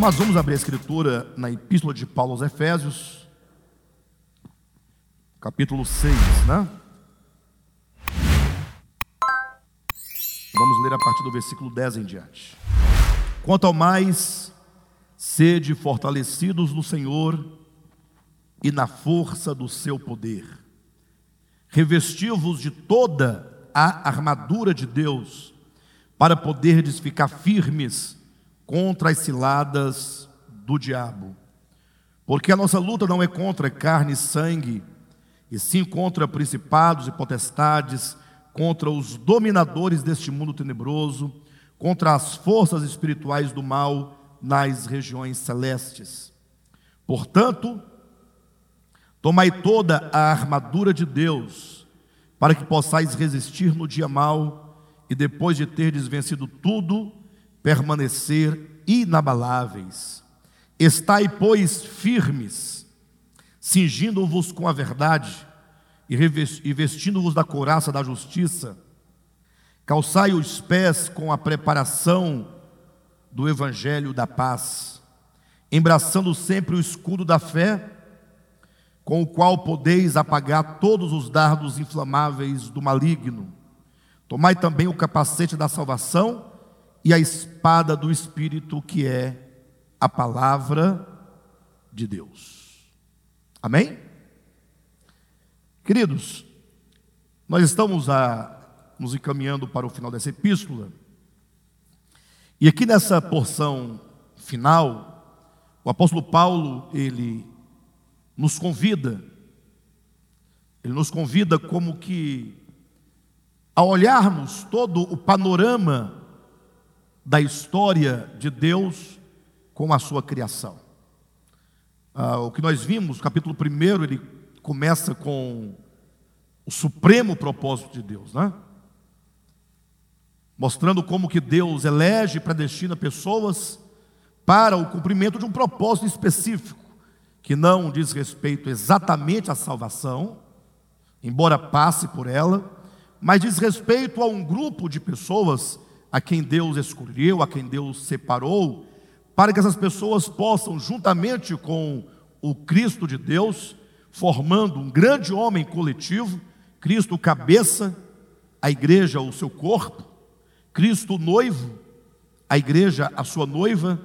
Nós vamos abrir a escritura na Epístola de Paulo aos Efésios, capítulo 6, né? Vamos ler a partir do versículo 10 em diante. Quanto ao mais, sede fortalecidos no Senhor e na força do seu poder. Revestiu-vos de toda a armadura de Deus, para poderdes ficar firmes contra as ciladas do diabo. Porque a nossa luta não é contra carne e sangue, e sim contra principados e potestades, contra os dominadores deste mundo tenebroso, contra as forças espirituais do mal nas regiões celestes. Portanto, tomai toda a armadura de Deus, para que possais resistir no dia mal, e depois de terdes vencido tudo, permanecer inabaláveis. Estai, pois, firmes, cingindo-vos com a verdade e vestindo-vos da couraça da justiça. Calçai os pés com a preparação do evangelho da paz, embraçando sempre o escudo da fé, com o qual podeis apagar todos os dardos inflamáveis do maligno. Tomai também o capacete da salvação e a espada do Espírito, que é a palavra de Deus. Amém? Queridos, nós estamos a, nos encaminhando para o final dessa epístola, e aqui nessa porção final, o apóstolo Paulo, ele nos convida, ele nos convida como que, a olharmos todo o panorama da história de Deus com a sua criação. Ah, o que nós vimos, capítulo 1, ele começa com o supremo propósito de Deus, né? Mostrando como que Deus elege e predestina pessoas para o cumprimento de um propósito específico, que não diz respeito exatamente à salvação, embora passe por ela, mas diz respeito a um grupo de pessoas a quem Deus escolheu, a quem Deus separou, para que essas pessoas possam, juntamente com o Cristo de Deus, formando um grande homem coletivo, Cristo cabeça, a igreja o seu corpo, Cristo noivo, a igreja a sua noiva,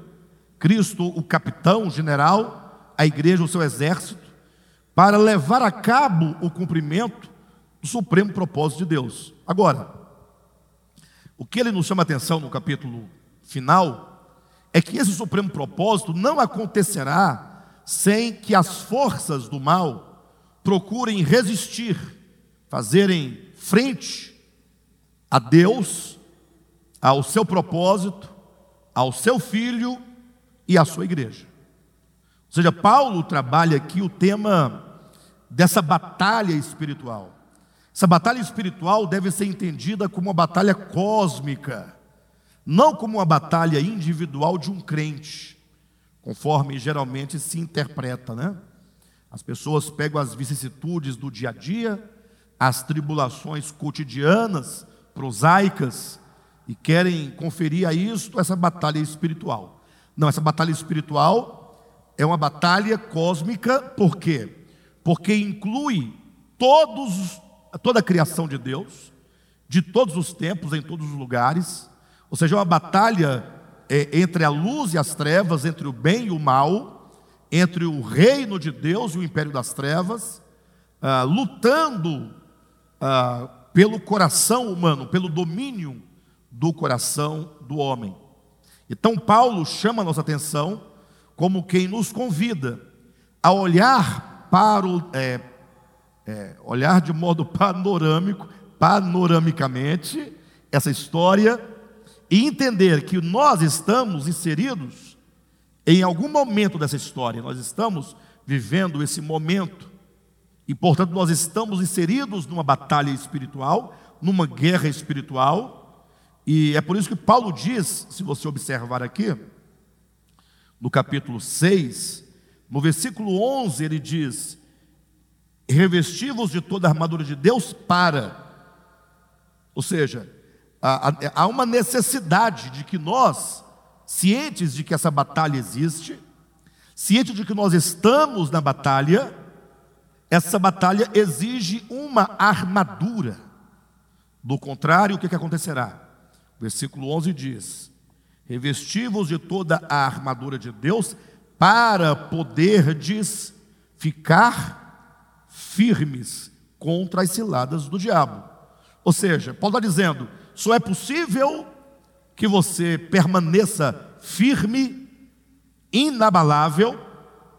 Cristo o capitão, o general, a igreja o seu exército, para levar a cabo o cumprimento do supremo propósito de Deus. Agora, o que ele nos chama atenção no capítulo final é que esse supremo propósito não acontecerá sem que as forças do mal procurem resistir, fazerem frente a Deus, ao seu propósito, ao seu filho e à sua igreja. Ou seja, Paulo trabalha aqui o tema dessa batalha espiritual. Essa batalha espiritual deve ser entendida como uma batalha cósmica, não como uma batalha individual de um crente, conforme geralmente se interpreta, né? As pessoas pegam as vicissitudes do dia a dia, as tribulações cotidianas, prosaicas, e querem conferir a isto essa batalha espiritual. Não, essa batalha espiritual é uma batalha cósmica, por quê? Porque inclui todos toda a criação de Deus, de todos os tempos, em todos os lugares, ou seja, uma batalha é, entre a luz e as trevas, entre o bem e o mal, entre o reino de Deus e o império das trevas, ah, lutando ah, pelo coração humano, pelo domínio do coração do homem. Então, Paulo chama a nossa atenção como quem nos convida a olhar para o, é, é, olhar de modo panorâmico, panoramicamente, essa história e entender que nós estamos inseridos em algum momento dessa história, nós estamos vivendo esse momento. E, portanto, nós estamos inseridos numa batalha espiritual, numa guerra espiritual, e é por isso que Paulo diz, se você observar aqui, no capítulo 6, no versículo 11, ele diz: revestivos de toda a armadura de Deus para. Ou seja, há uma necessidade de que nós cientes de que essa batalha existe, cientes de que nós estamos na batalha, essa batalha exige uma armadura. Do contrário, o que, que acontecerá? Versículo 11 diz: Revestivos de toda a armadura de Deus, para poderdes ficar firmes contra as ciladas do diabo. Ou seja, Paulo está dizendo: só é possível que você permaneça firme, inabalável,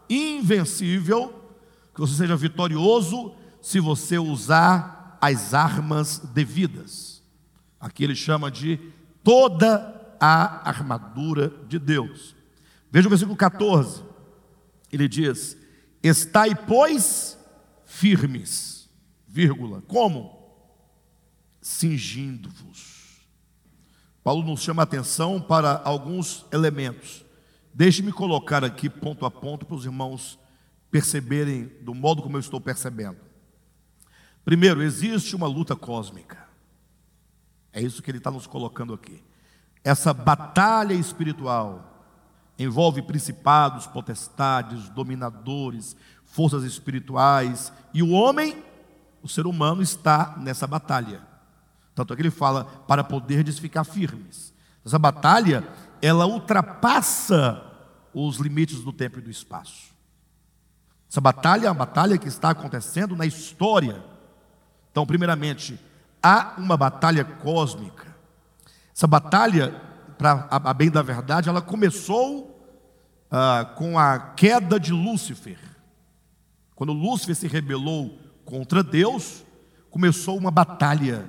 invencível, que você seja vitorioso, se você usar as armas devidas. Aqui ele chama de toda a armadura de Deus. Veja o versículo 14. Ele diz: Estai, pois, firmes, vírgula. Como? Cingindo-vos. Paulo nos chama a atenção para alguns elementos. Deixe-me colocar aqui ponto a ponto para os irmãos perceberem do modo como eu estou percebendo. Primeiro, existe uma luta cósmica. É isso que ele está nos colocando aqui. Essa batalha espiritual envolve principados, potestades, dominadores, forças espirituais, e o homem, o ser humano, está nessa batalha. Tanto é que ele fala para poder ficar firmes. Essa batalha, ela ultrapassa os limites do tempo e do espaço. Essa batalha é uma batalha que está acontecendo na história. Então, primeiramente, há uma batalha cósmica. Essa batalha, para a bem da verdade, ela começou ah, com a queda de Lúcifer. Quando Lúcifer se rebelou contra Deus, começou uma batalha.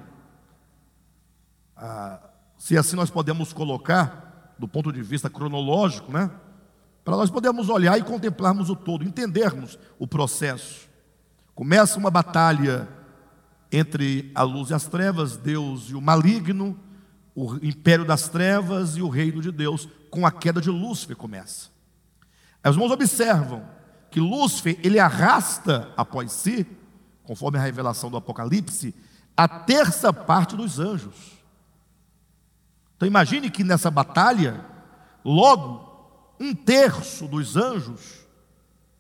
Ah, se assim nós podemos colocar, do ponto de vista cronológico, né? Para nós podermos olhar e contemplarmos o todo, entendermos o processo. Começa uma batalha entre a luz e as trevas, Deus e o maligno, o império das trevas e o reino de Deus, com a queda de Lúcifer começa. Aí os irmãos observam que Lúcifer, ele arrasta após si, conforme a revelação do Apocalipse, a terça parte dos anjos. Então imagine que nessa batalha, logo um terço dos anjos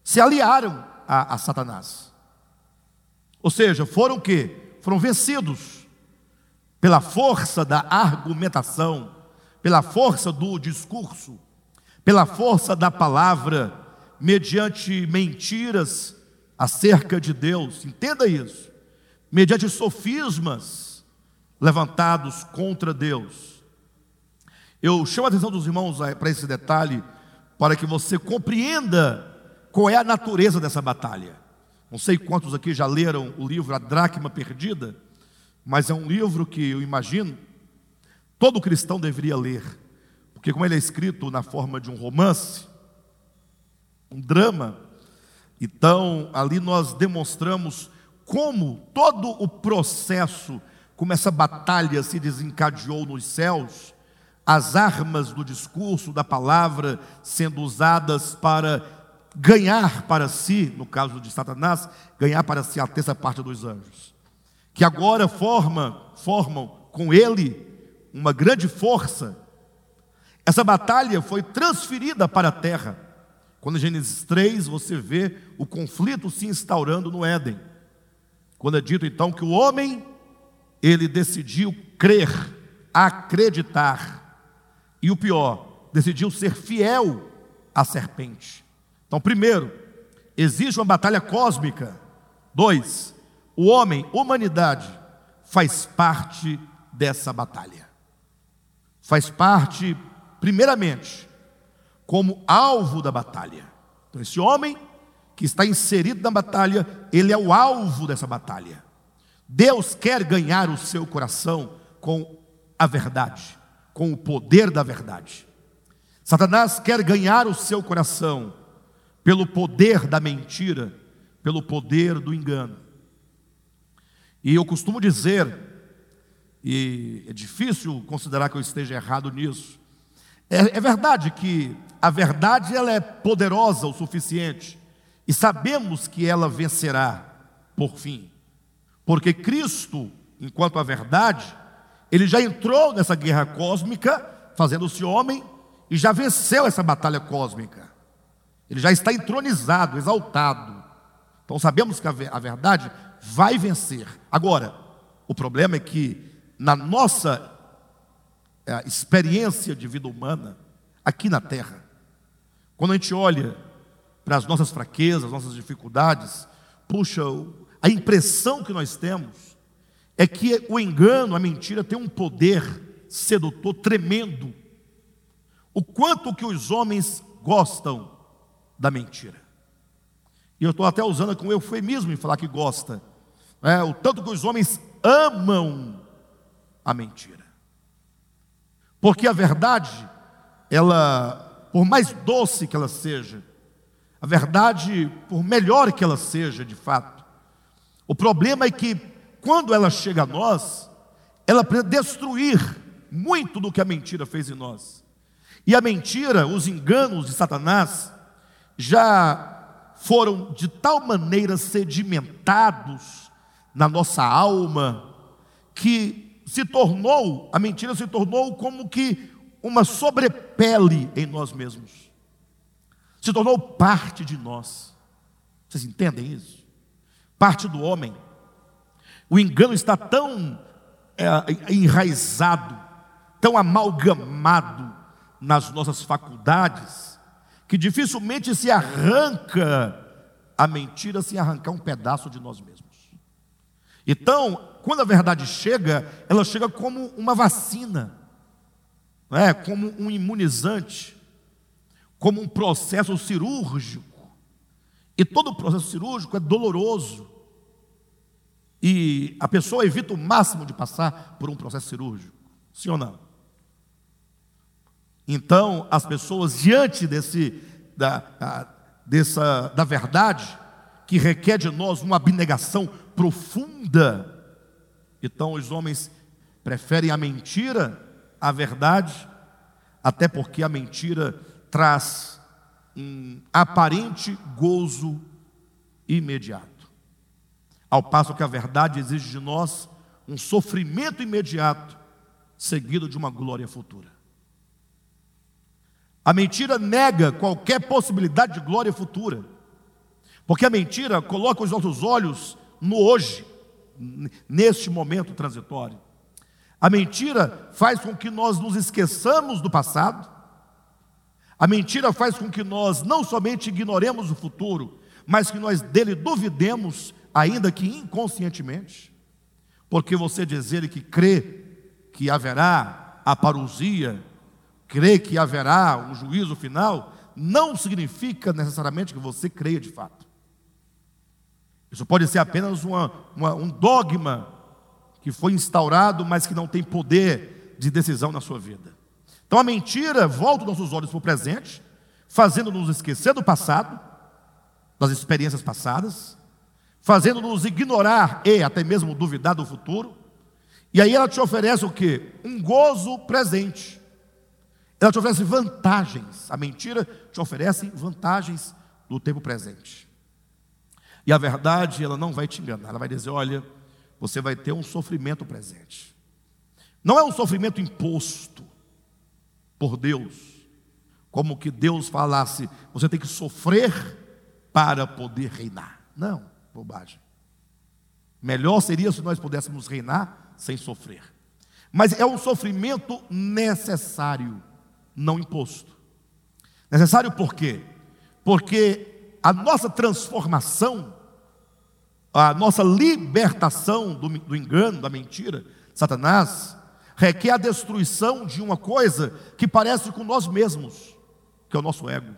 se aliaram a, a Satanás. Ou seja, foram o quê? Foram vencidos pela força da argumentação, pela força do discurso, pela força da palavra, mediante mentiras acerca de Deus. Entenda isso. Mediante sofismas levantados contra Deus. Eu chamo a atenção dos irmãos para esse detalhe, para que você compreenda qual é a natureza dessa batalha. Não sei quantos aqui já leram o livro A Dracma Perdida, mas é um livro que eu imagino todo cristão deveria ler, porque como ele é escrito na forma de um romance, um drama, então ali nós demonstramos como todo o processo, como essa batalha se desencadeou nos céus, as armas do discurso, da palavra sendo usadas para ganhar para si, no caso de Satanás, ganhar para si a terça parte dos anjos, que agora forma, formam com ele uma grande força. Essa batalha foi transferida para a terra. Quando Gênesis 3 você vê o conflito se instaurando no Éden. Quando é dito então que o homem ele decidiu crer, acreditar, e o pior, decidiu ser fiel à serpente. Então, primeiro, existe uma batalha cósmica. Dois, o homem, humanidade, faz parte dessa batalha. Faz parte, primeiramente, como alvo da batalha. Então, esse homem que está inserido na batalha, ele é o alvo dessa batalha. Deus quer ganhar o seu coração com a verdade, com o poder da verdade. Satanás quer ganhar o seu coração pelo poder da mentira, pelo poder do engano. E eu costumo dizer, e é difícil considerar que eu esteja errado nisso, é, é verdade que a verdade ela é poderosa o suficiente, e sabemos que ela vencerá por fim, porque Cristo, enquanto a verdade, ele já entrou nessa guerra cósmica, fazendo-se homem, e já venceu essa batalha cósmica. Ele já está entronizado, exaltado. Então sabemos que a verdade vai vencer. Agora, o problema é que na nossa é, experiência de vida humana, aqui na terra, quando a gente olha para as nossas fraquezas, nossas dificuldades, puxa, a impressão que nós temos é que o engano, a mentira tem um poder sedutor tremendo. O quanto que os homens gostam da mentira. E eu estou até usando com eufemismo em falar que gosta. É, o tanto que os homens amam a mentira. Porque a verdade, ela, por mais doce que ela seja, a verdade, por melhor que ela seja de fato, o problema é que quando ela chega a nós, ela precisa destruir muito do que a mentira fez em nós. E a mentira, os enganos de Satanás, já foram de tal maneira sedimentados na nossa alma, que se tornou, a mentira se tornou como que uma sobrepele em nós mesmos, se tornou parte de nós. Vocês entendem isso? Parte do homem. O engano está tão é, enraizado, tão amalgamado nas nossas faculdades, que dificilmente se arranca a mentira sem arrancar um pedaço de nós mesmos. Então, quando a verdade chega, ela chega como uma vacina, não é? como um imunizante, como um processo cirúrgico. E todo processo cirúrgico é doloroso. E a pessoa evita o máximo de passar por um processo cirúrgico. Sim ou não? Então, as pessoas, diante desse, da, dessa, da verdade, que requer de nós uma abnegação profunda, então os homens preferem a mentira à verdade, até porque a mentira traz um aparente gozo imediato. Ao passo que a verdade exige de nós um sofrimento imediato, seguido de uma glória futura. A mentira nega qualquer possibilidade de glória futura, porque a mentira coloca os nossos olhos no hoje, neste momento transitório. A mentira faz com que nós nos esqueçamos do passado, a mentira faz com que nós não somente ignoremos o futuro, mas que nós dele duvidemos ainda que inconscientemente, porque você dizer que crê que haverá a parousia, crê que haverá um juízo final, não significa necessariamente que você creia de fato. Isso pode ser apenas uma, uma, um dogma que foi instaurado, mas que não tem poder de decisão na sua vida. Então a mentira volta os nossos olhos para o presente, fazendo-nos esquecer do passado, das experiências passadas, fazendo-nos ignorar e até mesmo duvidar do futuro. E aí ela te oferece o que? Um gozo presente. Ela te oferece vantagens. A mentira te oferece vantagens do tempo presente. E a verdade, ela não vai te enganar. Ela vai dizer: olha, você vai ter um sofrimento presente. Não é um sofrimento imposto por Deus, como que Deus falasse: você tem que sofrer para poder reinar. Não bobagem. Melhor seria se nós pudéssemos reinar sem sofrer. Mas é um sofrimento necessário, não imposto. Necessário por quê? Porque a nossa transformação, a nossa libertação do, do engano, da mentira, Satanás, requer a destruição de uma coisa que parece com nós mesmos, que é o nosso ego.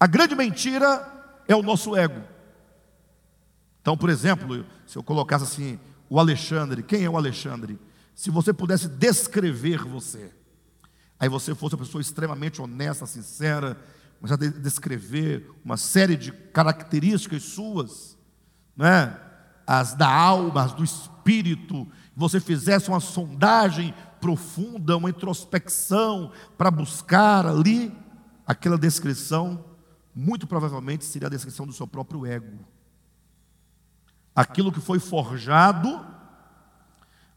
A grande mentira é o nosso ego. Então, por exemplo, se eu colocasse assim, o Alexandre, quem é o Alexandre? Se você pudesse descrever você, aí você fosse uma pessoa extremamente honesta, sincera, mas a descrever uma série de características suas, né? as da alma, as do espírito, você fizesse uma sondagem profunda, uma introspecção para buscar ali aquela descrição, muito provavelmente seria a descrição do seu próprio ego aquilo que foi forjado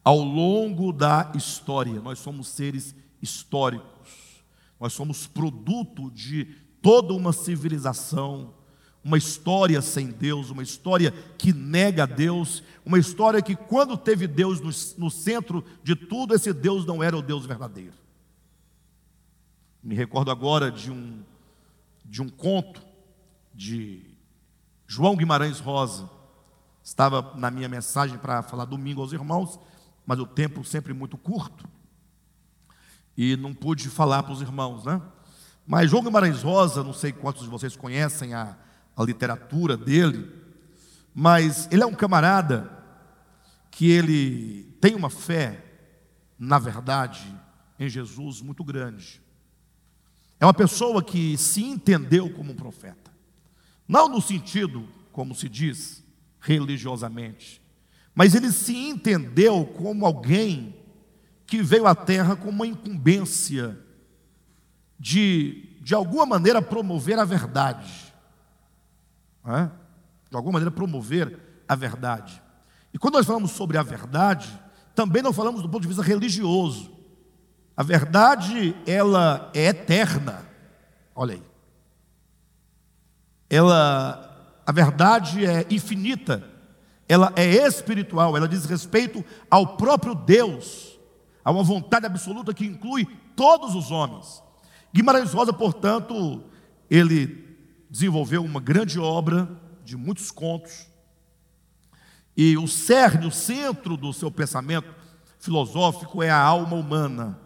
ao longo da história. Nós somos seres históricos. Nós somos produto de toda uma civilização, uma história sem Deus, uma história que nega a Deus, uma história que, quando teve Deus no, no centro de tudo, esse Deus não era o Deus verdadeiro. Me recordo agora de um, de um conto de João Guimarães Rosa. Estava na minha mensagem para falar domingo aos irmãos, mas o tempo sempre muito curto. E não pude falar para os irmãos, né? Mas João Guimarães Rosa, não sei quantos de vocês conhecem a, a literatura dele, mas ele é um camarada que ele tem uma fé, na verdade, em Jesus muito grande. É uma pessoa que se entendeu como um profeta. Não no sentido, como se diz, religiosamente, mas ele se entendeu como alguém que veio à terra com uma incumbência de, de alguma maneira, promover a verdade. É? De alguma maneira, promover a verdade. E quando nós falamos sobre a verdade, também não falamos do ponto de vista religioso. A verdade, ela é eterna. Olha aí. Ela, a verdade é infinita. Ela é espiritual, ela diz respeito ao próprio Deus, a uma vontade absoluta que inclui todos os homens. Guimarães Rosa, portanto, ele desenvolveu uma grande obra de muitos contos, e o cerne, o centro do seu pensamento filosófico é a alma humana,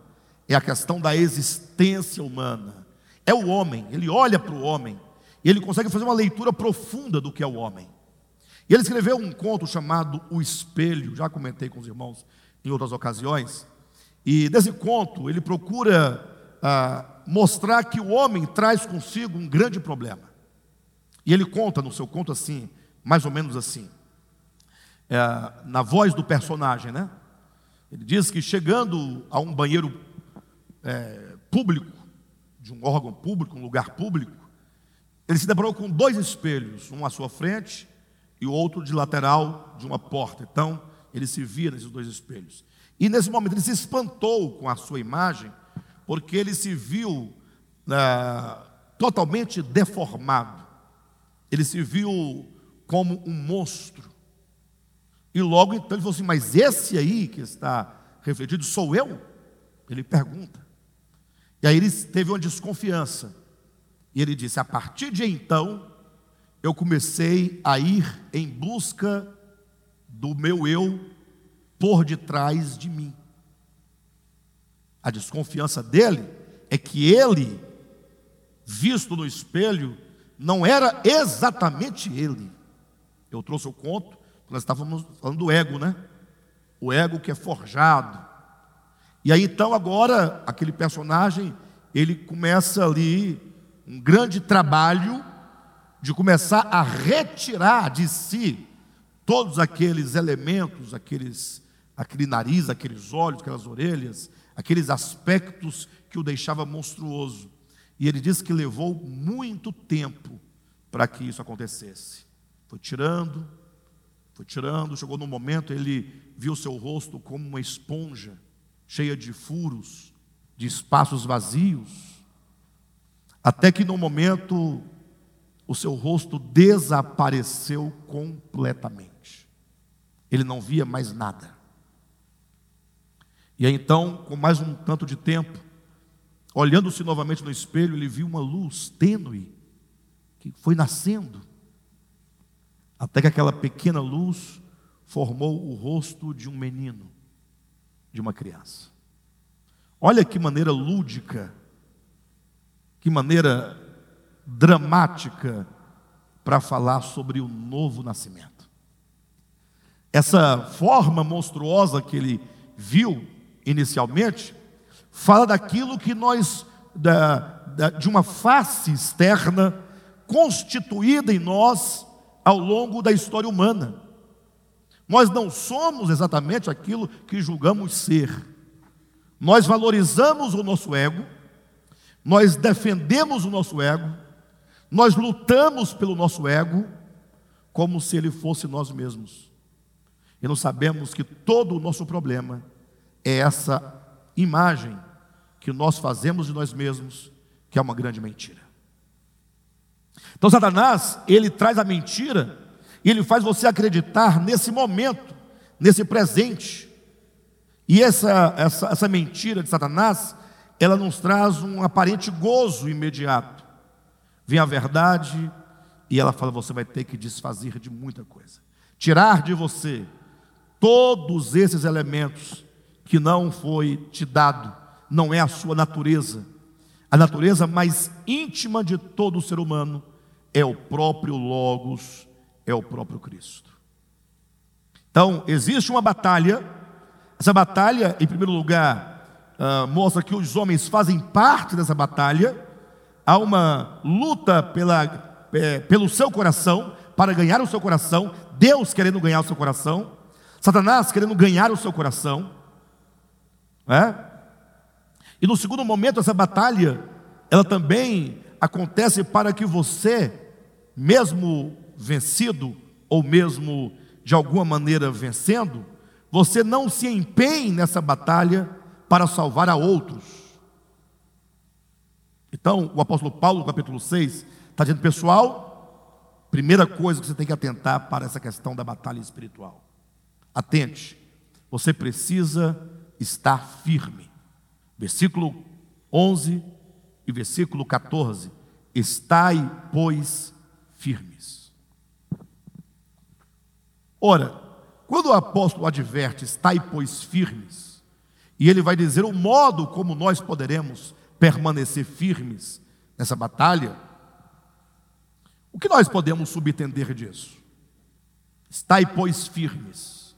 é a questão da existência humana, é o homem, ele olha para o homem, e ele consegue fazer uma leitura profunda do que é o homem. E ele escreveu um conto chamado O Espelho, já comentei com os irmãos em outras ocasiões, e nesse conto ele procura ah, mostrar que o homem traz consigo um grande problema. E ele conta no seu conto assim, mais ou menos assim, é, na voz do personagem, né? Ele diz que chegando a um banheiro é, público, de um órgão público, um lugar público, ele se deparou com dois espelhos, um à sua frente e o outro de lateral de uma porta. Então, ele se via nesses dois espelhos. E nesse momento ele se espantou com a sua imagem, porque ele se viu é, totalmente deformado. Ele se viu como um monstro. E logo então ele falou assim: Mas esse aí que está refletido sou eu? Ele pergunta. E aí ele teve uma desconfiança. E ele disse: A partir de então, eu comecei a ir em busca do meu eu por detrás de mim. A desconfiança dele é que ele, visto no espelho, não era exatamente ele. Eu trouxe o conto, nós estávamos falando do ego, né? O ego que é forjado. E aí então agora aquele personagem, ele começa ali um grande trabalho de começar a retirar de si todos aqueles elementos, aqueles aquele nariz, aqueles olhos, aquelas orelhas, aqueles aspectos que o deixava monstruoso. E ele diz que levou muito tempo para que isso acontecesse. Foi tirando, foi tirando, chegou no momento, ele viu seu rosto como uma esponja, cheia de furos, de espaços vazios, até que no momento o seu rosto desapareceu completamente. Ele não via mais nada. E então, com mais um tanto de tempo, olhando-se novamente no espelho, ele viu uma luz tênue que foi nascendo, até que aquela pequena luz formou o rosto de um menino, de uma criança. Olha que maneira lúdica, que maneira dramática para falar sobre o novo nascimento. Essa forma monstruosa que ele viu inicialmente, fala daquilo que nós, da, da, de uma face externa constituída em nós ao longo da história humana. Nós não somos exatamente aquilo que julgamos ser. Nós valorizamos o nosso ego, nós defendemos o nosso ego, nós lutamos pelo nosso ego, como se ele fosse nós mesmos. E não sabemos que todo o nosso problema é essa imagem que nós fazemos de nós mesmos, que é uma grande mentira. Então, Satanás, ele traz a mentira e ele faz você acreditar nesse momento, nesse presente. E essa, essa, essa mentira de Satanás, ela nos traz um aparente gozo imediato. Vem a verdade e ela fala: você vai ter que desfazer de muita coisa, tirar de você todos esses elementos que não foi te dado, não é a sua natureza. A natureza mais íntima de todo ser humano é o próprio Logos, é o próprio Cristo. Então, existe uma batalha, essa batalha, em primeiro lugar, uh, mostra que os homens fazem parte dessa batalha, há uma luta pela, é, pelo seu coração, para ganhar o seu coração, Deus querendo ganhar o seu coração, Satanás querendo ganhar o seu coração, é? E no segundo momento, essa batalha, ela também acontece para que você, mesmo vencido, ou mesmo de alguma maneira vencendo, você não se empenhe nessa batalha para salvar a outros. Então, o apóstolo Paulo, capítulo 6, está dizendo, pessoal, primeira coisa que você tem que atentar para essa questão da batalha espiritual. Atente, você precisa estar firme. Versículo 11 e versículo 14. Estai, pois, firmes. Ora, quando o apóstolo adverte, estai, pois, firmes, e ele vai dizer o modo como nós poderemos permanecer firmes nessa batalha, o que nós podemos subentender disso? Estai, pois, firmes.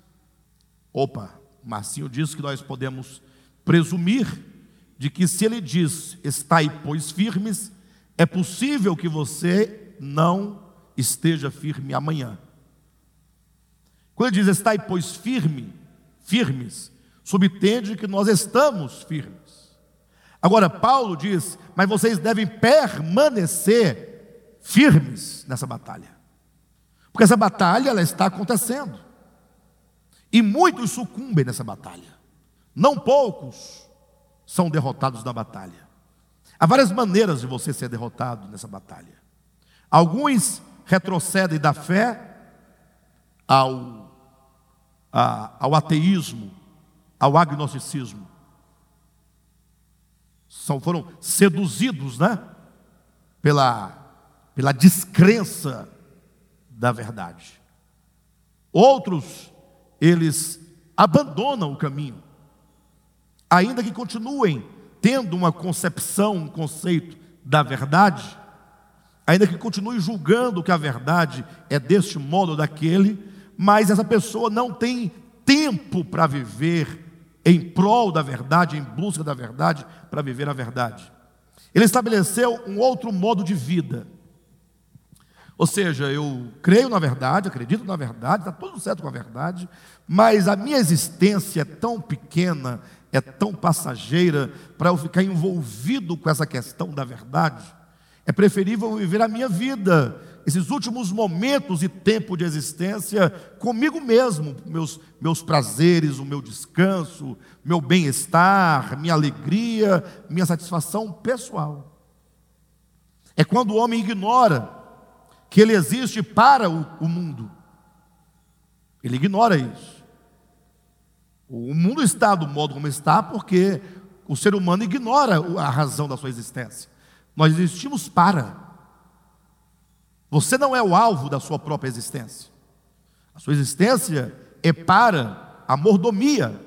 Opa, Marcinho diz que nós podemos presumir de que se ele diz, estai, pois, firmes, é possível que você não esteja firme amanhã. Quando ele diz, estai, pois, firme, firmes, subtende que nós estamos firmes. Agora, Paulo diz, mas vocês devem permanecer firmes nessa batalha. Porque essa batalha, ela está acontecendo. E muitos sucumbem nessa batalha. Não poucos são derrotados na batalha. Há várias maneiras de você ser derrotado nessa batalha. Alguns retrocedem da fé ao, a, ao ateísmo, ao agnosticismo. São, foram seduzidos né, pela, pela descrença da verdade. Outros eles abandonam o caminho, ainda que continuem tendo uma concepção, um conceito da verdade, ainda que continue julgando que a verdade é deste modo ou daquele, mas essa pessoa não tem tempo para viver em prol da verdade, em busca da verdade, para viver a verdade. Ele estabeleceu um outro modo de vida. Ou seja, eu creio na verdade, acredito na verdade, está tudo certo com a verdade, mas a minha existência é tão pequena, é tão passageira, para eu ficar envolvido com essa questão da verdade. É preferível viver a minha vida, esses últimos momentos e tempo de existência comigo mesmo, meus, meus prazeres, o meu descanso, meu bem-estar, minha alegria, minha satisfação pessoal. É quando o homem ignora que ele existe para o, o mundo. Ele ignora isso. O mundo está do modo como está porque o ser humano ignora a razão da sua existência. Nós existimos para. Você não é o alvo da sua própria existência. A sua existência é para a mordomia.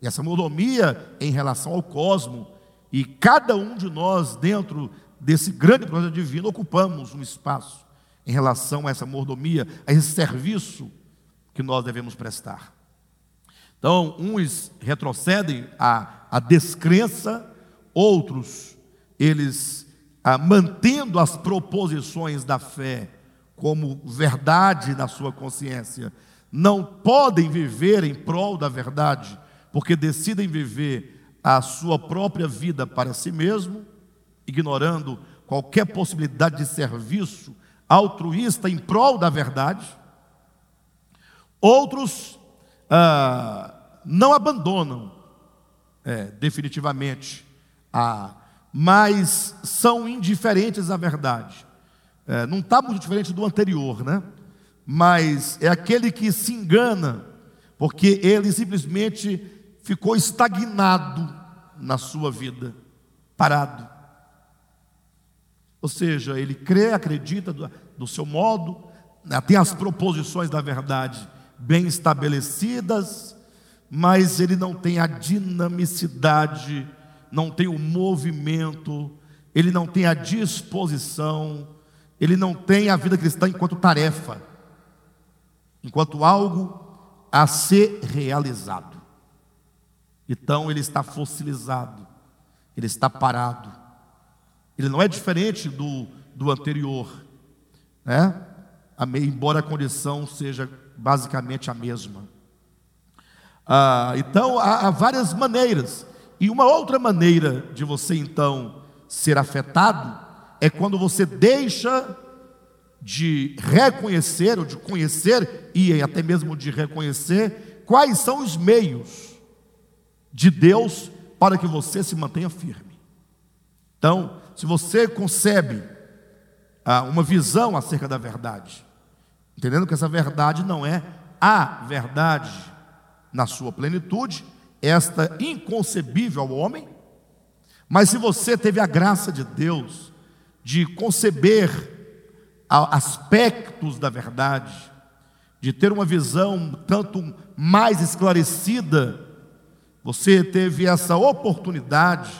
E essa mordomia em relação ao cosmo. E cada um de nós, dentro desse grande projeto divino, ocupamos um espaço em relação a essa mordomia, a esse serviço que nós devemos prestar. Então, uns retrocedem à, à descrença, outros, eles, ah, mantendo as proposições da fé como verdade na sua consciência, não podem viver em prol da verdade, porque decidem viver a sua própria vida para si mesmo ignorando qualquer possibilidade de serviço altruísta em prol da verdade. Outros ah, não abandonam é, definitivamente ah, mas são indiferentes à verdade. É, não está muito diferente do anterior, né? Mas é aquele que se engana, porque ele simplesmente ficou estagnado na sua vida, parado. Ou seja, ele crê, acredita do, do seu modo, né, tem as proposições da verdade bem estabelecidas, mas ele não tem a dinamicidade, não tem o movimento, ele não tem a disposição, ele não tem a vida cristã enquanto tarefa, enquanto algo a ser realizado. Então ele está fossilizado, ele está parado, ele não é diferente do, do anterior, né? embora a condição seja basicamente a mesma. Ah, então, há, há várias maneiras. E uma outra maneira de você, então, ser afetado é quando você deixa de reconhecer, ou de conhecer, e até mesmo de reconhecer, quais são os meios de Deus para que você se mantenha firme. Então, se você concebe ah, uma visão acerca da verdade, entendendo que essa verdade não é a verdade na sua plenitude, esta inconcebível ao homem, mas se você teve a graça de Deus de conceber aspectos da verdade, de ter uma visão tanto mais esclarecida, você teve essa oportunidade,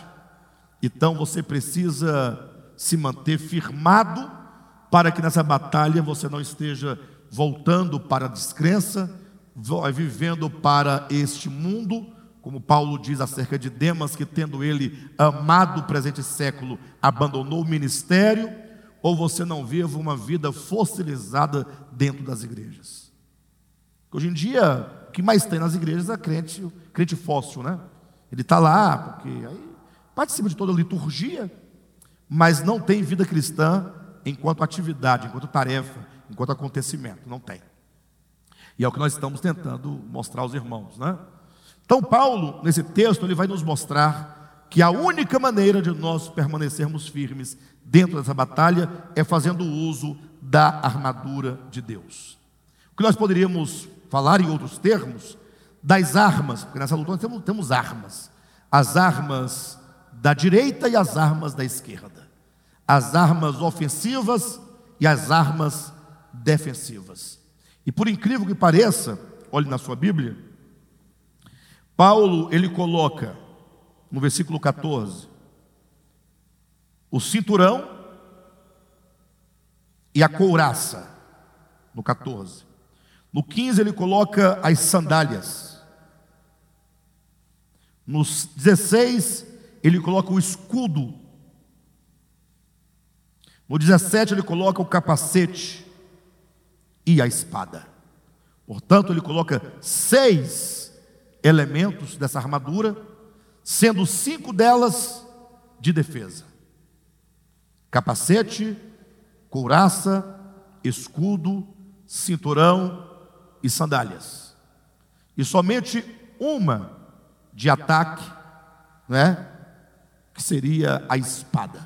então você precisa se manter firmado para que nessa batalha você não esteja voltando para a descrença, vivendo para este mundo, como Paulo diz acerca de Demas, que tendo ele amado o presente século, abandonou o ministério, ou você não vive uma vida fossilizada dentro das igrejas. Hoje em dia, o que mais tem nas igrejas é crente, crente fóssil, né? Ele está lá, porque aí participa de toda a liturgia, mas não tem vida cristã enquanto atividade, enquanto tarefa, enquanto acontecimento. Não tem. E é o que nós estamos tentando mostrar aos irmãos, né? Então, Paulo, nesse texto, ele vai nos mostrar que a única maneira de nós permanecermos firmes dentro dessa batalha é fazendo uso da armadura de Deus. O que nós poderíamos falar em outros termos, das armas, porque nessa luta nós temos, temos armas, as armas da direita e as armas da esquerda, as armas ofensivas e as armas defensivas. E por incrível que pareça, olhe na sua Bíblia, Paulo ele coloca no versículo 14 o cinturão e a couraça no 14. No 15 ele coloca as sandálias. No 16 ele coloca o escudo. No 17 ele coloca o capacete e a espada. Portanto, ele coloca seis elementos dessa armadura, sendo cinco delas de defesa: capacete, couraça, escudo, cinturão e sandálias. E somente uma de ataque, né? Seria a espada.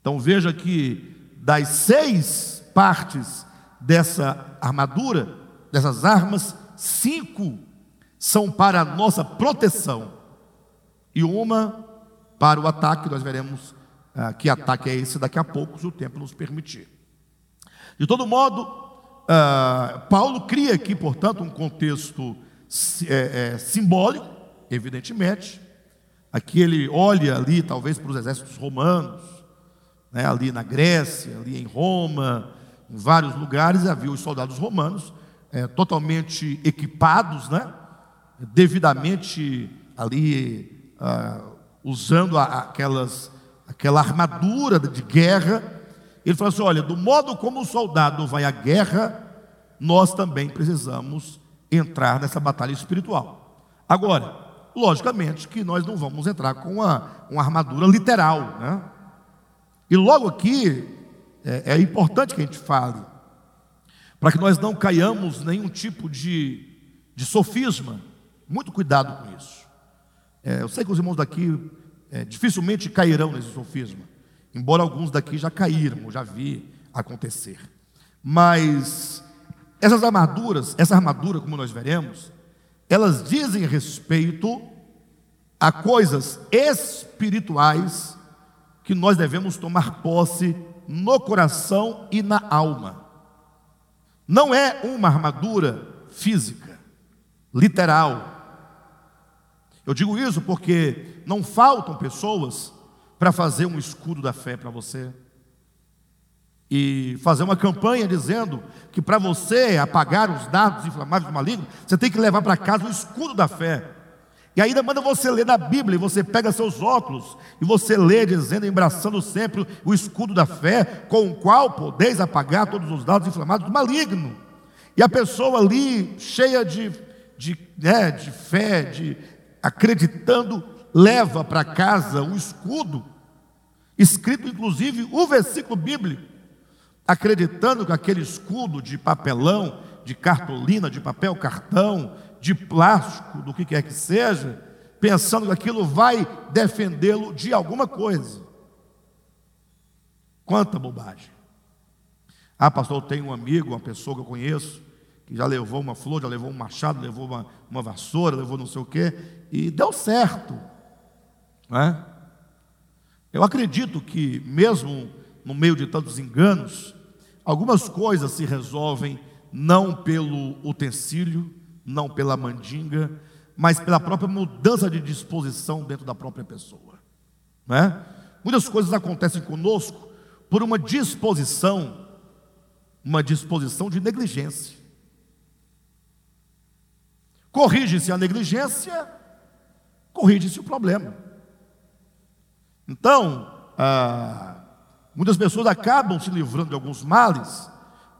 Então veja que das seis partes dessa armadura, dessas armas, cinco são para a nossa proteção e uma para o ataque. Nós veremos ah, que ataque é esse daqui a pouco, se o tempo nos permitir. De todo modo, ah, Paulo cria aqui, portanto, um contexto é, é, simbólico, evidentemente. Aqui ele olha ali, talvez, para os exércitos romanos, né, ali na Grécia, ali em Roma, em vários lugares havia os soldados romanos é, totalmente equipados, né? devidamente ali ah, usando a, aquelas, aquela armadura de guerra. Ele falou assim: olha, do modo como o soldado vai à guerra, nós também precisamos entrar nessa batalha espiritual. Agora, logicamente que nós não vamos entrar com uma, uma armadura literal, né? E logo aqui, é, é importante que a gente fale, para que nós não caiamos nenhum tipo de, de sofisma. Muito cuidado com isso. É, eu sei que os irmãos daqui é, dificilmente cairão nesse sofisma, embora alguns daqui já caíram, já vi acontecer. Mas essas armaduras, essa armadura, como nós veremos, elas dizem respeito a coisas espirituais que nós devemos tomar posse no coração e na alma. Não é uma armadura física, literal. Eu digo isso porque não faltam pessoas para fazer um escudo da fé para você e fazer uma campanha dizendo que para você apagar os dados inflamáveis do maligno, você tem que levar para casa o escudo da fé. E ainda manda você ler na Bíblia, e você pega seus óculos, e você lê dizendo, embraçando sempre o escudo da fé, com o qual podeis apagar todos os dados inflamados do maligno. E a pessoa ali, cheia de, de, né, de fé, de acreditando, leva para casa o escudo, escrito inclusive o versículo bíblico acreditando que aquele escudo de papelão, de cartolina, de papel cartão, de plástico, do que quer que seja, pensando que aquilo vai defendê-lo de alguma coisa. Quanta bobagem. Ah, pastor, eu tenho um amigo, uma pessoa que eu conheço, que já levou uma flor, já levou um machado, levou uma, uma vassoura, levou não sei o quê, e deu certo. Não é? Eu acredito que, mesmo no meio de tantos enganos, algumas coisas se resolvem não pelo utensílio, não pela mandinga, mas pela própria mudança de disposição dentro da própria pessoa. Né? Muitas coisas acontecem conosco por uma disposição, uma disposição de negligência. Corrige-se a negligência, corrige-se o problema. Então, ah, Muitas pessoas acabam se livrando de alguns males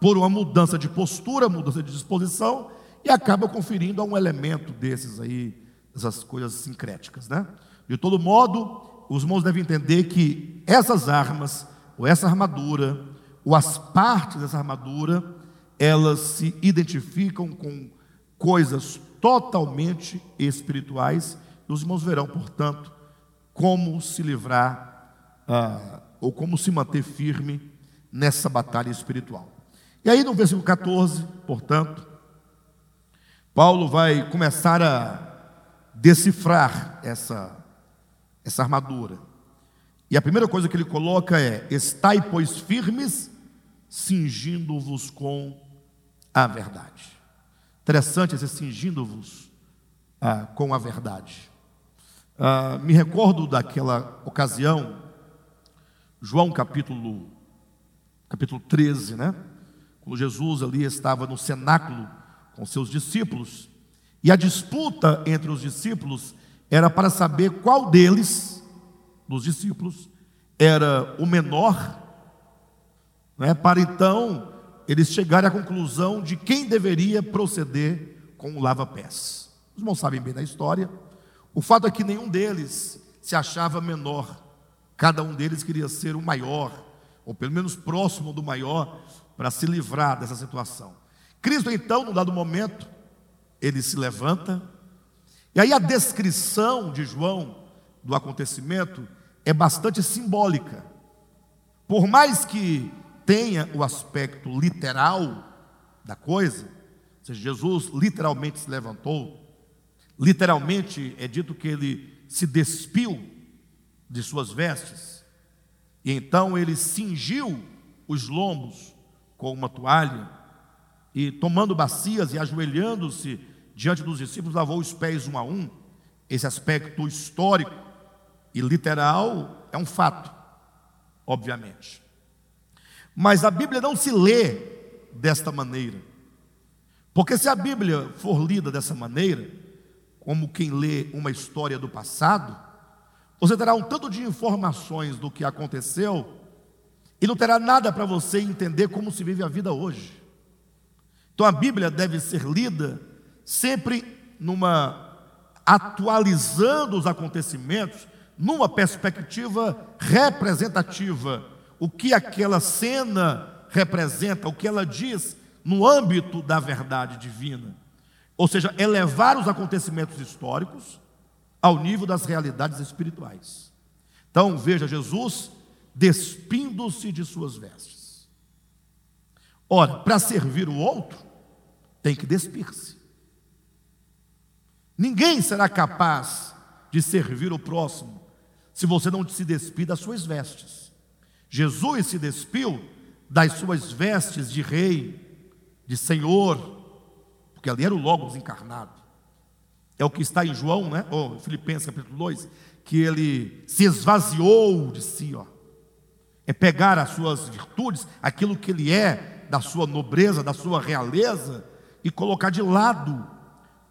por uma mudança de postura, mudança de disposição e acabam conferindo a um elemento desses aí, essas coisas sincréticas, né? De todo modo, os irmãos devem entender que essas armas, ou essa armadura, ou as partes dessa armadura, elas se identificam com coisas totalmente espirituais. E os irmãos verão, portanto, como se livrar ah, ou como se manter firme nessa batalha espiritual. E aí no versículo 14, portanto, Paulo vai começar a decifrar essa, essa armadura. E a primeira coisa que ele coloca é: estai, pois, firmes, cingindo-vos com a verdade. Interessante esse cingindo-vos ah, com a verdade. Ah, me recordo daquela ocasião João capítulo, capítulo 13, né? Quando Jesus ali estava no cenáculo com seus discípulos, e a disputa entre os discípulos era para saber qual deles, dos discípulos, era o menor, né? para então eles chegarem à conclusão de quem deveria proceder com o lava-pés. Os irmãos sabem bem da história. O fato é que nenhum deles se achava menor Cada um deles queria ser o maior, ou pelo menos próximo do maior, para se livrar dessa situação. Cristo, então, num dado momento, ele se levanta, e aí a descrição de João do acontecimento é bastante simbólica. Por mais que tenha o aspecto literal da coisa, ou seja, Jesus literalmente se levantou, literalmente é dito que ele se despiu de suas vestes. E então ele cingiu os lombos com uma toalha e, tomando bacias e ajoelhando-se diante dos discípulos, lavou os pés um a um. Esse aspecto histórico e literal é um fato, obviamente. Mas a Bíblia não se lê desta maneira. Porque se a Bíblia for lida dessa maneira, como quem lê uma história do passado, você terá um tanto de informações do que aconteceu e não terá nada para você entender como se vive a vida hoje. Então a Bíblia deve ser lida sempre numa atualizando os acontecimentos numa perspectiva representativa, o que aquela cena representa, o que ela diz no âmbito da verdade divina. Ou seja, elevar os acontecimentos históricos ao nível das realidades espirituais. Então veja Jesus despindo-se de suas vestes. Ora, para servir o outro, tem que despir-se. Ninguém será capaz de servir o próximo se você não se despir das suas vestes. Jesus se despiu das suas vestes de rei, de senhor, porque ali era o Logos encarnado. É o que está em João, né? Ou Filipenses capítulo 2, que ele se esvaziou de si, ó. É pegar as suas virtudes, aquilo que ele é, da sua nobreza, da sua realeza, e colocar de lado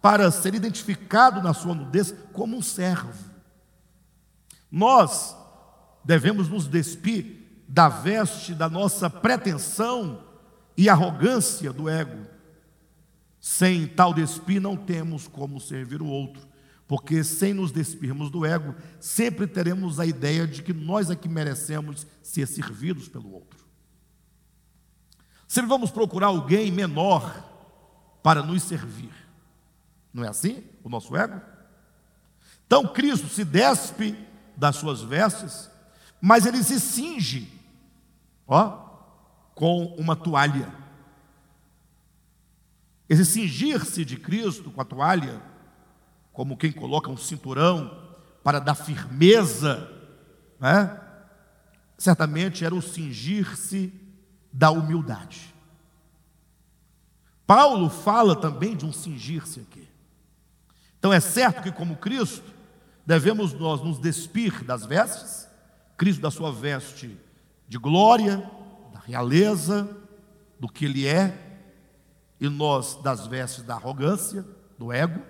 para ser identificado na sua nudez como um servo. Nós devemos nos despir da veste da nossa pretensão e arrogância do ego. Sem tal despir, não temos como servir o outro, porque sem nos despirmos do ego, sempre teremos a ideia de que nós é que merecemos ser servidos pelo outro. Sempre vamos procurar alguém menor para nos servir. Não é assim o nosso ego? Então Cristo se despe das suas vestes, mas ele se cinge, ó, com uma toalha. Esse cingir-se de Cristo com a toalha, como quem coloca um cinturão para dar firmeza, né? certamente era o cingir-se da humildade. Paulo fala também de um cingir-se aqui. Então é certo que, como Cristo, devemos nós nos despir das vestes, Cristo da sua veste de glória, da realeza, do que Ele é, e nós das vestes da arrogância, do ego.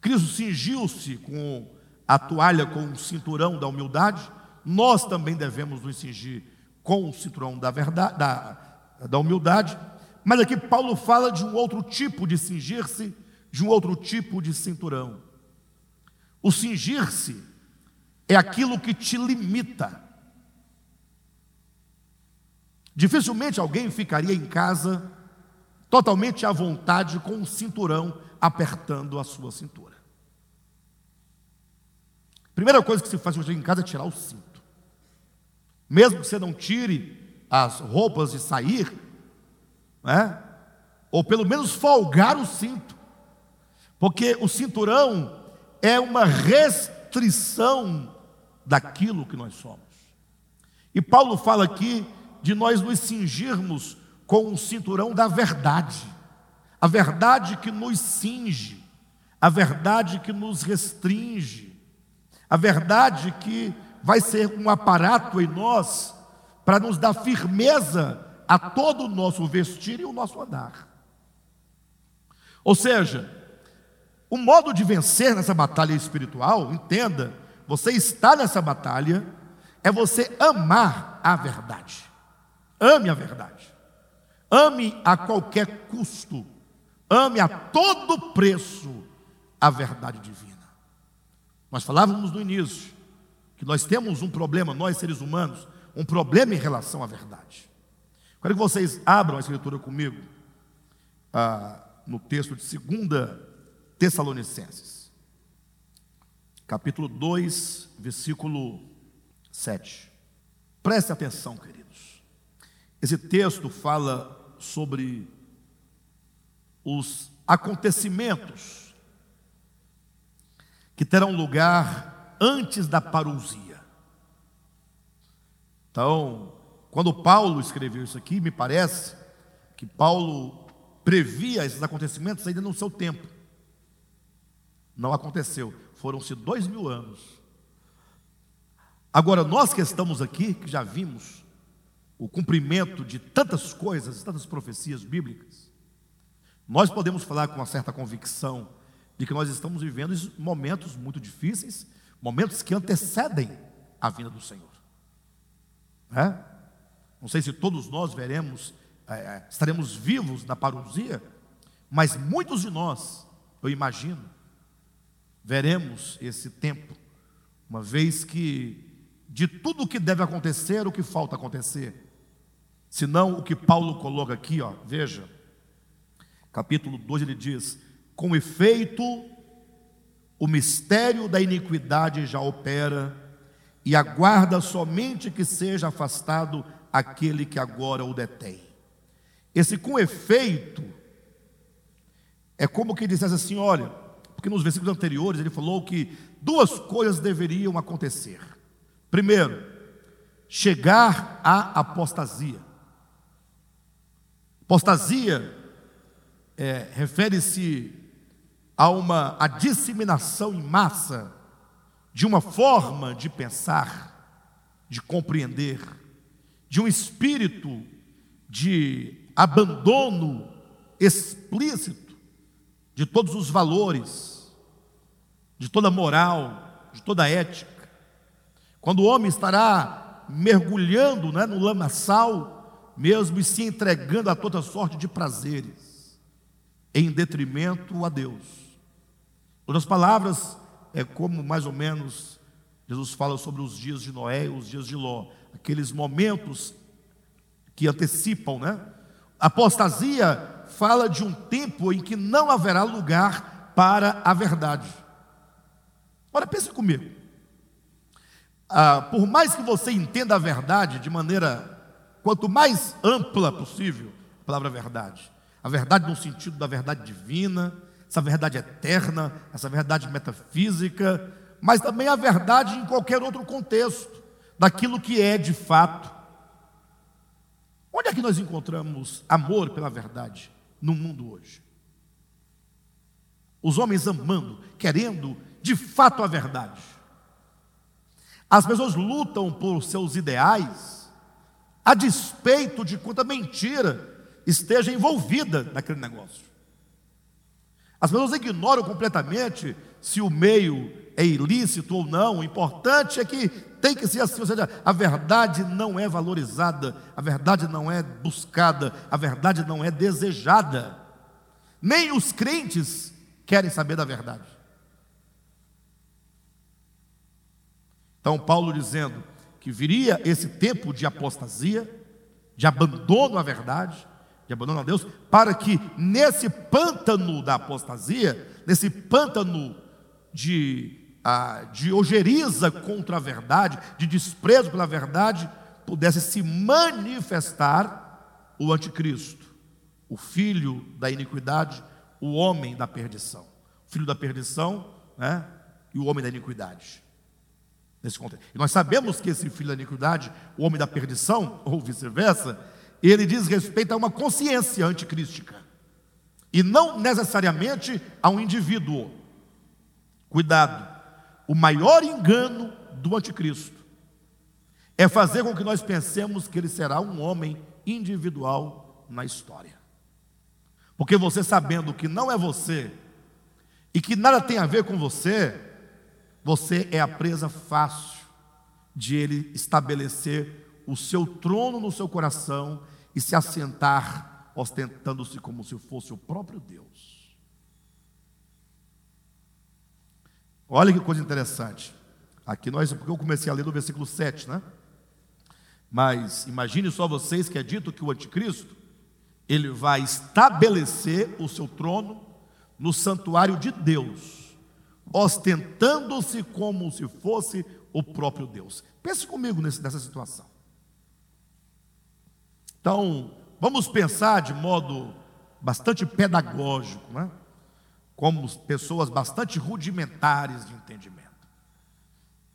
Cristo cingiu-se com a toalha, com o cinturão da humildade. Nós também devemos nos cingir com o cinturão da verdade, da, da humildade. Mas aqui Paulo fala de um outro tipo de cingir-se, de um outro tipo de cinturão. O cingir-se é aquilo que te limita. Dificilmente alguém ficaria em casa totalmente à vontade, com um cinturão apertando a sua cintura. Primeira coisa que se faz hoje em casa é tirar o cinto. Mesmo que você não tire as roupas de sair, né? ou pelo menos folgar o cinto, porque o cinturão é uma restrição daquilo que nós somos. E Paulo fala aqui de nós nos cingirmos com o cinturão da verdade, a verdade que nos cinge, a verdade que nos restringe, a verdade que vai ser um aparato em nós para nos dar firmeza a todo o nosso vestir e o nosso andar. Ou seja, o modo de vencer nessa batalha espiritual, entenda, você está nessa batalha, é você amar a verdade. Ame a verdade. Ame a qualquer custo, ame a todo preço a verdade divina. Nós falávamos no início que nós temos um problema, nós seres humanos, um problema em relação à verdade. Quero que vocês abram a escritura comigo, ah, no texto de 2 Tessalonicenses, capítulo 2, versículo 7. Preste atenção, queridos. Esse texto fala sobre os acontecimentos que terão lugar antes da parousia. Então, quando Paulo escreveu isso aqui, me parece que Paulo previa esses acontecimentos ainda no seu tempo. Não aconteceu. Foram-se dois mil anos. Agora, nós que estamos aqui, que já vimos o cumprimento de tantas coisas, tantas profecias bíblicas, nós podemos falar com uma certa convicção de que nós estamos vivendo momentos muito difíceis, momentos que antecedem a vinda do Senhor. É? Não sei se todos nós veremos, é, é estaremos vivos na parousia, mas muitos de nós, eu imagino, veremos esse tempo, uma vez que de tudo o que deve acontecer, o que falta acontecer, Senão o que Paulo coloca aqui, ó, veja, capítulo 2 ele diz: com efeito, o mistério da iniquidade já opera, e aguarda somente que seja afastado aquele que agora o detém. Esse com efeito é como que dissesse assim: olha, porque nos versículos anteriores ele falou que duas coisas deveriam acontecer. Primeiro, chegar à apostasia. Apostasia é, refere-se a uma a disseminação em massa de uma forma de pensar, de compreender, de um espírito de abandono explícito de todos os valores, de toda moral, de toda ética. Quando o homem estará mergulhando né, no lamaçal, mesmo se entregando a toda sorte de prazeres, em detrimento a Deus. Outras palavras, é como mais ou menos Jesus fala sobre os dias de Noé os dias de Ló, aqueles momentos que antecipam, né? Apostasia fala de um tempo em que não haverá lugar para a verdade. Ora, pense comigo. Ah, por mais que você entenda a verdade de maneira quanto mais ampla possível, a palavra verdade, a verdade no sentido da verdade divina, essa verdade eterna, essa verdade metafísica, mas também a verdade em qualquer outro contexto, daquilo que é de fato Onde é que nós encontramos amor pela verdade no mundo hoje? Os homens amando, querendo de fato a verdade. As pessoas lutam por seus ideais, a despeito de quanta mentira esteja envolvida naquele negócio. As pessoas ignoram completamente se o meio é ilícito ou não, o importante é que tem que ser assim, ou seja, a verdade não é valorizada, a verdade não é buscada, a verdade não é desejada. Nem os crentes querem saber da verdade. Então, Paulo dizendo que viria esse tempo de apostasia, de abandono à verdade, de abandono a Deus, para que nesse pântano da apostasia, nesse pântano de de ojeriza contra a verdade, de desprezo pela verdade, pudesse se manifestar o anticristo, o filho da iniquidade, o homem da perdição. O filho da perdição né, e o homem da iniquidade. Nesse contexto. E nós sabemos que esse filho da iniquidade, o homem da perdição, ou vice-versa, ele diz respeito a uma consciência anticrística. E não necessariamente a um indivíduo. Cuidado o maior engano do anticristo é fazer com que nós pensemos que ele será um homem individual na história. Porque você sabendo que não é você e que nada tem a ver com você, você é a presa fácil de ele estabelecer o seu trono no seu coração e se assentar ostentando-se como se fosse o próprio Deus. Olha que coisa interessante. Aqui nós, porque eu comecei a ler no versículo 7, né? Mas imagine só vocês que é dito que o anticristo, ele vai estabelecer o seu trono no santuário de Deus, ostentando-se como se fosse o próprio Deus. Pense comigo nessa situação. Então, vamos pensar de modo bastante pedagógico, né? como pessoas bastante rudimentares de entendimento.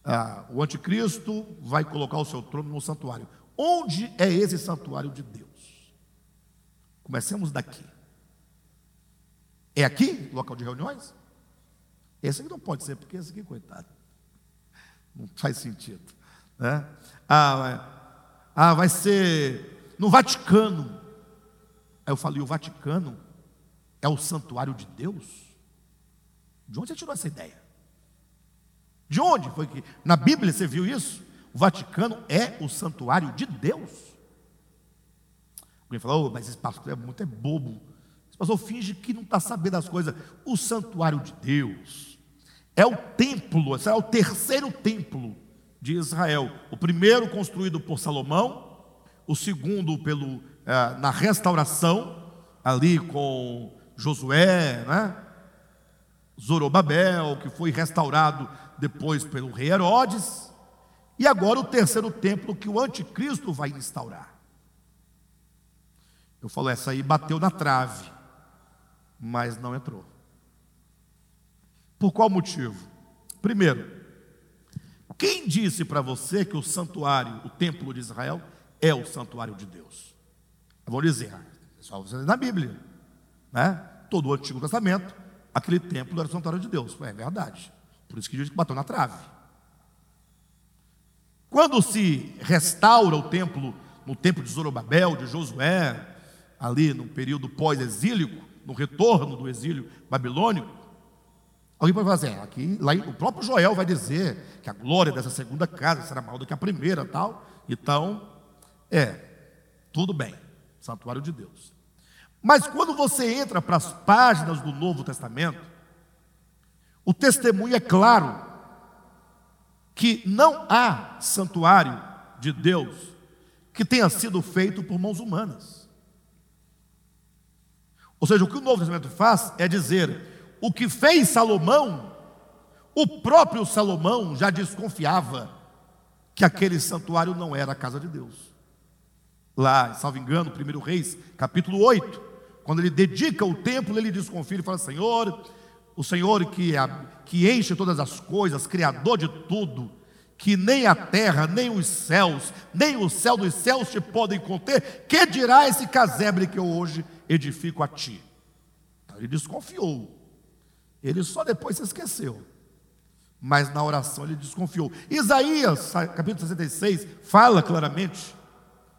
Ah, o anticristo vai colocar o seu trono no santuário. Onde é esse santuário de Deus? Comecemos daqui. É aqui, local de reuniões? Esse aqui não pode ser, porque esse aqui, coitado, não faz sentido. Né? Ah, ah, vai ser no Vaticano. Aí eu falei, o Vaticano é o santuário de Deus? De onde você tirou essa ideia? De onde foi que? Na Bíblia você viu isso? O Vaticano é o santuário de Deus. Alguém falou, oh, mas esse pastor é muito é bobo. Esse pastor finge que não está sabendo das coisas. O santuário de Deus é o templo, é o terceiro templo de Israel. O primeiro construído por Salomão, o segundo pelo, eh, na restauração, ali com Josué, né? Zorobabel, que foi restaurado depois pelo rei Herodes, E agora o terceiro templo que o anticristo vai instaurar. Eu falo, essa aí bateu na trave, mas não entrou. Por qual motivo? Primeiro, quem disse para você que o santuário, o templo de Israel, é o santuário de Deus? Eu vou dizer, só você na Bíblia, né? Todo o Antigo Testamento, aquele templo era o santuário de Deus. É verdade. Por isso que diz que bateu na trave. Quando se restaura o templo, no tempo de Zorobabel, de Josué, ali no período pós-exílico, no retorno do exílio babilônico, alguém pode é, aqui, lá, o próprio Joel vai dizer que a glória dessa segunda casa será maior do que a primeira, tal. Então, é, tudo bem, santuário de Deus. Mas quando você entra para as páginas do Novo Testamento, o testemunho é claro que não há santuário de Deus que tenha sido feito por mãos humanas. Ou seja, o que o Novo Testamento faz é dizer: o que fez Salomão, o próprio Salomão já desconfiava que aquele santuário não era a casa de Deus. Lá, salvo engano, 1 Reis, capítulo 8, quando ele dedica o templo, ele desconfia e fala: Senhor, o Senhor que, é, que enche todas as coisas, Criador de tudo, que nem a terra, nem os céus, nem o céu dos céus te podem conter, que dirá esse casebre que eu hoje edifico a ti. Então, ele desconfiou. Ele só depois se esqueceu. Mas na oração ele desconfiou. Isaías, capítulo 66, fala claramente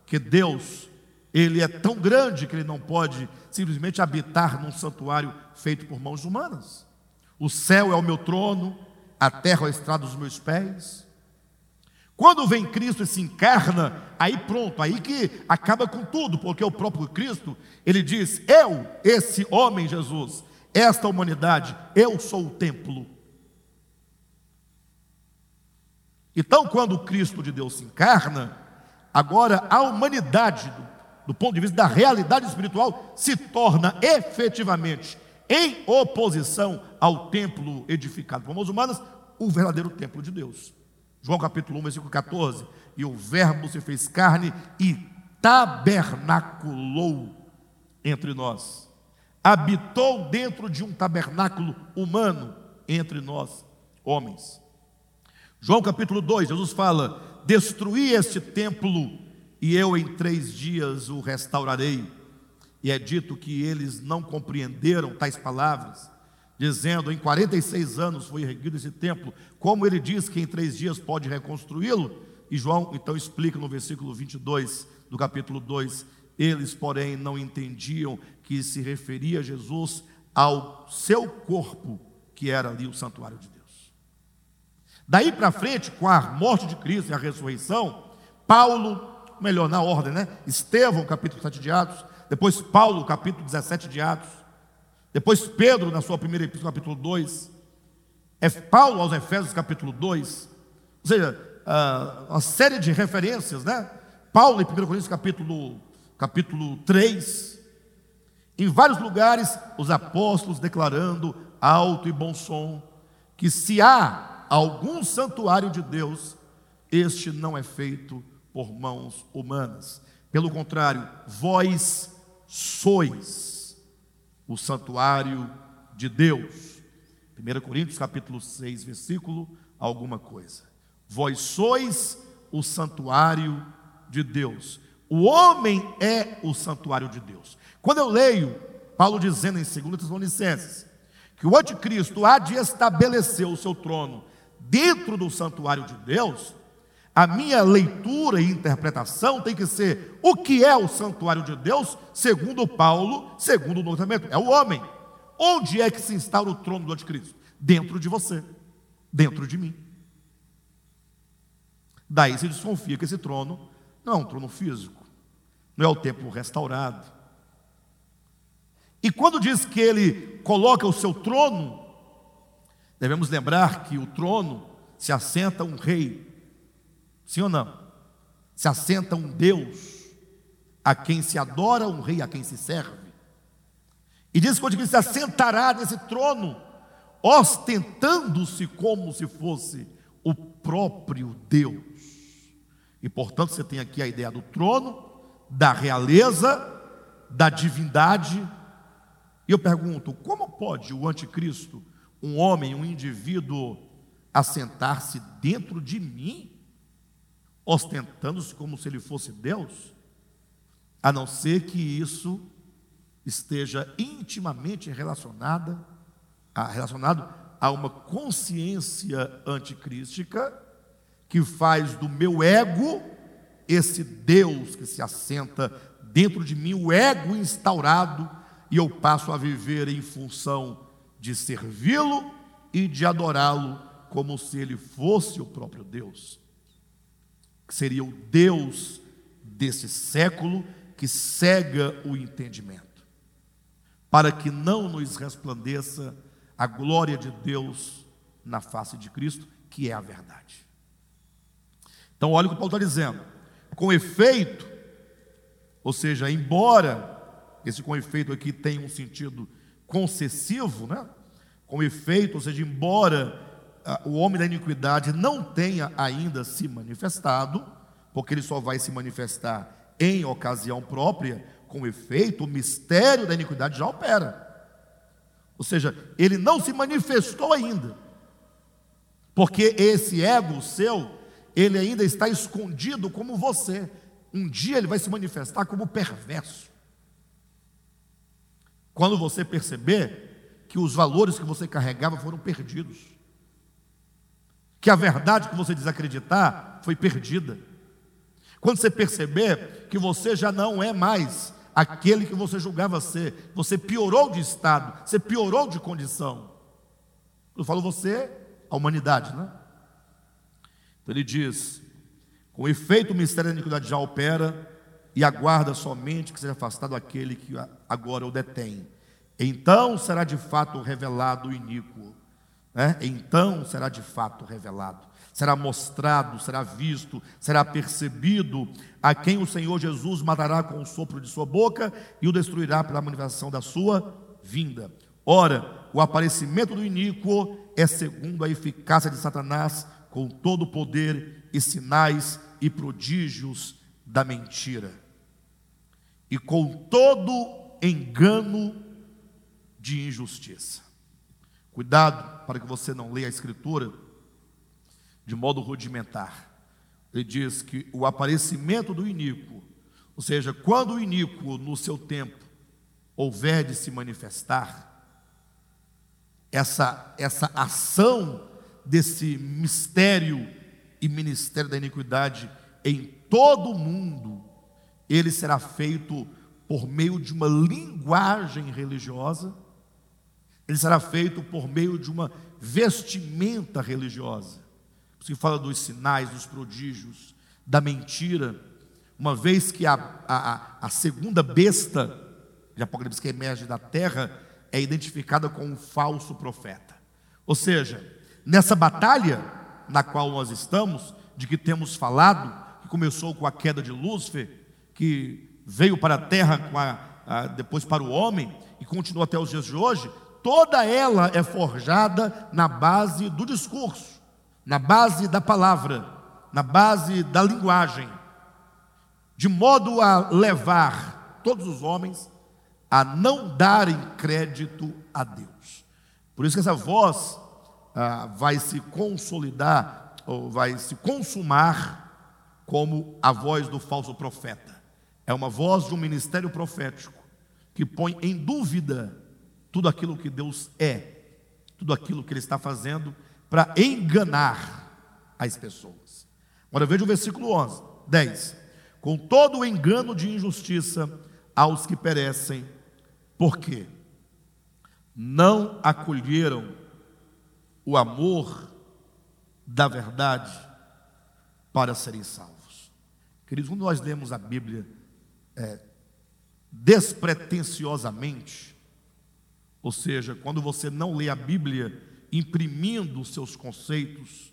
que Deus, ele é tão grande que ele não pode simplesmente habitar num santuário feito por mãos humanas. O céu é o meu trono, a terra é a estrada dos meus pés. Quando vem Cristo e se encarna, aí pronto, aí que acaba com tudo, porque o próprio Cristo, ele diz: Eu, esse homem Jesus, esta humanidade, eu sou o templo. Então, quando o Cristo de Deus se encarna, agora a humanidade, do, do ponto de vista da realidade espiritual, se torna efetivamente em oposição ao templo edificado por mãos humanas, o verdadeiro templo de Deus. João capítulo 1, versículo 14. E o Verbo se fez carne e tabernaculou entre nós. Habitou dentro de um tabernáculo humano entre nós, homens. João capítulo 2, Jesus fala: Destruí este templo e eu em três dias o restaurarei. E é dito que eles não compreenderam tais palavras dizendo: em 46 anos foi erguido esse templo, como ele diz que em três dias pode reconstruí-lo? E João então explica no versículo 22 do capítulo 2: eles, porém, não entendiam que se referia a Jesus ao seu corpo, que era ali o santuário de Deus. Daí para frente, com a morte de Cristo e a ressurreição, Paulo, melhor na ordem, né? Estevão, capítulo 7 de Atos, depois Paulo, capítulo 17 de Atos, depois Pedro, na sua primeira epístola, capítulo 2. É Paulo aos Efésios, capítulo 2. Ou seja, uh, uma série de referências, né? Paulo em 1 Coríntios, capítulo, capítulo 3. Em vários lugares, os apóstolos declarando alto e bom som que se há algum santuário de Deus, este não é feito por mãos humanas. Pelo contrário, vós sois o santuário de Deus. 1 Coríntios capítulo 6, versículo alguma coisa. Vós sois o santuário de Deus. O homem é o santuário de Deus. Quando eu leio Paulo dizendo em 2 Tessalonicenses que o anticristo há de estabelecer o seu trono dentro do santuário de Deus, a minha leitura e interpretação tem que ser o que é o santuário de Deus, segundo Paulo, segundo o Novo Testamento. É o homem. Onde é que se instaura o trono do anticristo? Dentro de você, dentro de mim. Daí se desconfia que esse trono não é um trono físico, não é o templo restaurado. E quando diz que ele coloca o seu trono, devemos lembrar que o trono se assenta um rei Sim ou não? Se assenta um Deus a quem se adora, um rei a quem se serve. E diz que ele se assentará nesse trono, ostentando-se como se fosse o próprio Deus. E portanto você tem aqui a ideia do trono, da realeza, da divindade. E eu pergunto: como pode o anticristo, um homem, um indivíduo, assentar-se dentro de mim, ostentando-se como se ele fosse Deus? A não ser que isso esteja intimamente relacionada, relacionado a uma consciência anticrística que faz do meu ego esse Deus que se assenta dentro de mim, o ego instaurado, e eu passo a viver em função de servi-lo e de adorá-lo como se ele fosse o próprio Deus, que seria o Deus desse século que cega o entendimento, para que não nos resplandeça a glória de Deus na face de Cristo, que é a verdade. Então, olha o que Paulo está dizendo. Com efeito, ou seja, embora esse com efeito aqui tenha um sentido concessivo, né? Com efeito, ou seja, embora ah, o homem da iniquidade não tenha ainda se manifestado, porque ele só vai se manifestar em ocasião própria, com efeito, o mistério da iniquidade já opera. Ou seja, ele não se manifestou ainda. Porque esse ego seu, ele ainda está escondido como você. Um dia ele vai se manifestar como perverso. Quando você perceber que os valores que você carregava foram perdidos. Que a verdade que você desacreditar foi perdida. Quando você perceber que você já não é mais aquele que você julgava ser. Você piorou de estado, você piorou de condição. Eu falo você, a humanidade, né? Então ele diz: com efeito o mistério da iniquidade já opera e aguarda somente que seja afastado aquele que agora o detém. Então será de fato revelado o iníquo. Né? Então será de fato revelado será mostrado, será visto, será percebido, a quem o Senhor Jesus matará com o sopro de sua boca e o destruirá pela manifestação da sua vinda. Ora, o aparecimento do iníquo é segundo a eficácia de Satanás, com todo o poder e sinais e prodígios da mentira, e com todo engano de injustiça. Cuidado para que você não leia a Escritura de modo rudimentar. Ele diz que o aparecimento do iníquo, ou seja, quando o iníquo no seu tempo houver de se manifestar, essa, essa ação desse mistério e ministério da iniquidade em todo o mundo, ele será feito por meio de uma linguagem religiosa, ele será feito por meio de uma vestimenta religiosa se fala dos sinais, dos prodígios, da mentira, uma vez que a, a, a segunda besta de Apocalipse que emerge da terra é identificada com um falso profeta. Ou seja, nessa batalha na qual nós estamos, de que temos falado, que começou com a queda de Lúcifer, que veio para a terra, a, a, depois para o homem, e continua até os dias de hoje, toda ela é forjada na base do discurso na base da palavra, na base da linguagem, de modo a levar todos os homens a não darem crédito a Deus. Por isso que essa voz ah, vai se consolidar, ou vai se consumar como a voz do falso profeta. É uma voz de um ministério profético que põe em dúvida tudo aquilo que Deus é, tudo aquilo que Ele está fazendo para enganar as pessoas. Agora veja o versículo 11, 10. Com todo o engano de injustiça aos que perecem, porque não acolheram o amor da verdade para serem salvos. Queridos, quando nós lemos a Bíblia é, despretensiosamente, ou seja, quando você não lê a Bíblia imprimindo os seus conceitos,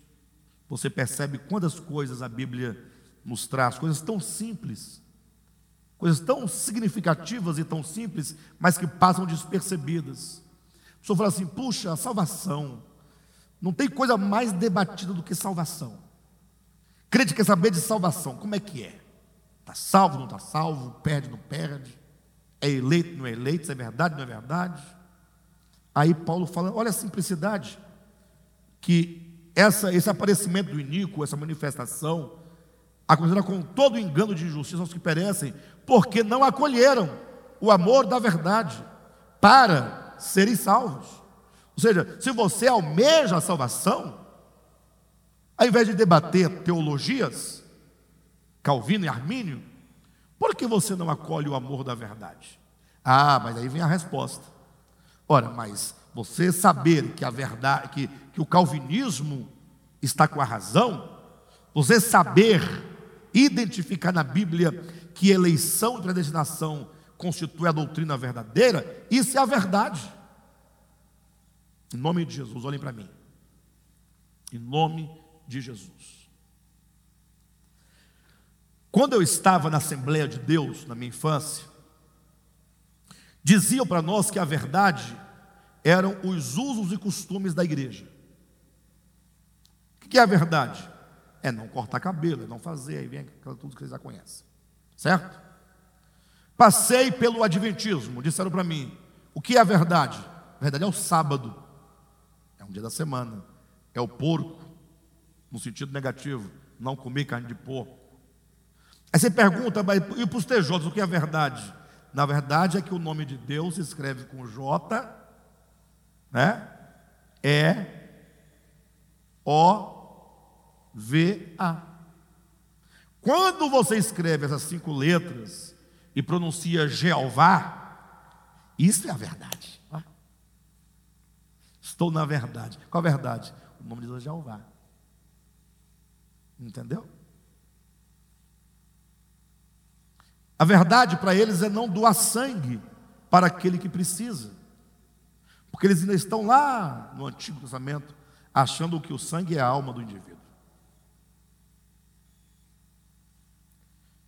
você percebe quantas coisas a Bíblia nos traz, coisas tão simples, coisas tão significativas e tão simples, mas que passam despercebidas. O senhor fala assim: puxa, a salvação, Não tem coisa mais debatida do que salvação. Crente quer saber de salvação, como é que é? Está salvo, não está salvo, perde, não perde, é eleito, não é eleito, se é verdade, não é verdade. Aí Paulo fala, olha a simplicidade, que essa, esse aparecimento do iníquo, essa manifestação, acontecerá com todo o engano de injustiça aos que perecem, porque não acolheram o amor da verdade para serem salvos. Ou seja, se você almeja a salvação, ao invés de debater teologias, Calvino e Armínio, por que você não acolhe o amor da verdade? Ah, mas aí vem a resposta. Ora, mas você saber que a verdade, que, que o calvinismo está com a razão, você saber identificar na Bíblia que eleição e predestinação constitui a doutrina verdadeira, isso é a verdade. Em nome de Jesus, olhem para mim. Em nome de Jesus. Quando eu estava na Assembleia de Deus, na minha infância, diziam para nós que a verdade eram os usos e costumes da igreja. O que é a verdade? É não cortar cabelo, é não fazer, aí vem aquilo tudo que vocês já conhecem. Certo? Passei pelo Adventismo, disseram para mim: o que é a verdade? A verdade é o sábado, é um dia da semana, é o porco, no sentido negativo, não comer carne de porco. Aí você pergunta, mas e para os TJs, o que é verdade? Na verdade é que o nome de Deus se escreve com J, né? E, O, V, A. Quando você escreve essas cinco letras, e pronuncia Jeová, isso é a verdade. Estou na verdade. Qual a verdade? O nome de Deus é Jeová. Entendeu? A verdade para eles é não doar sangue para aquele que precisa. Porque eles ainda estão lá no Antigo Testamento, achando que o sangue é a alma do indivíduo.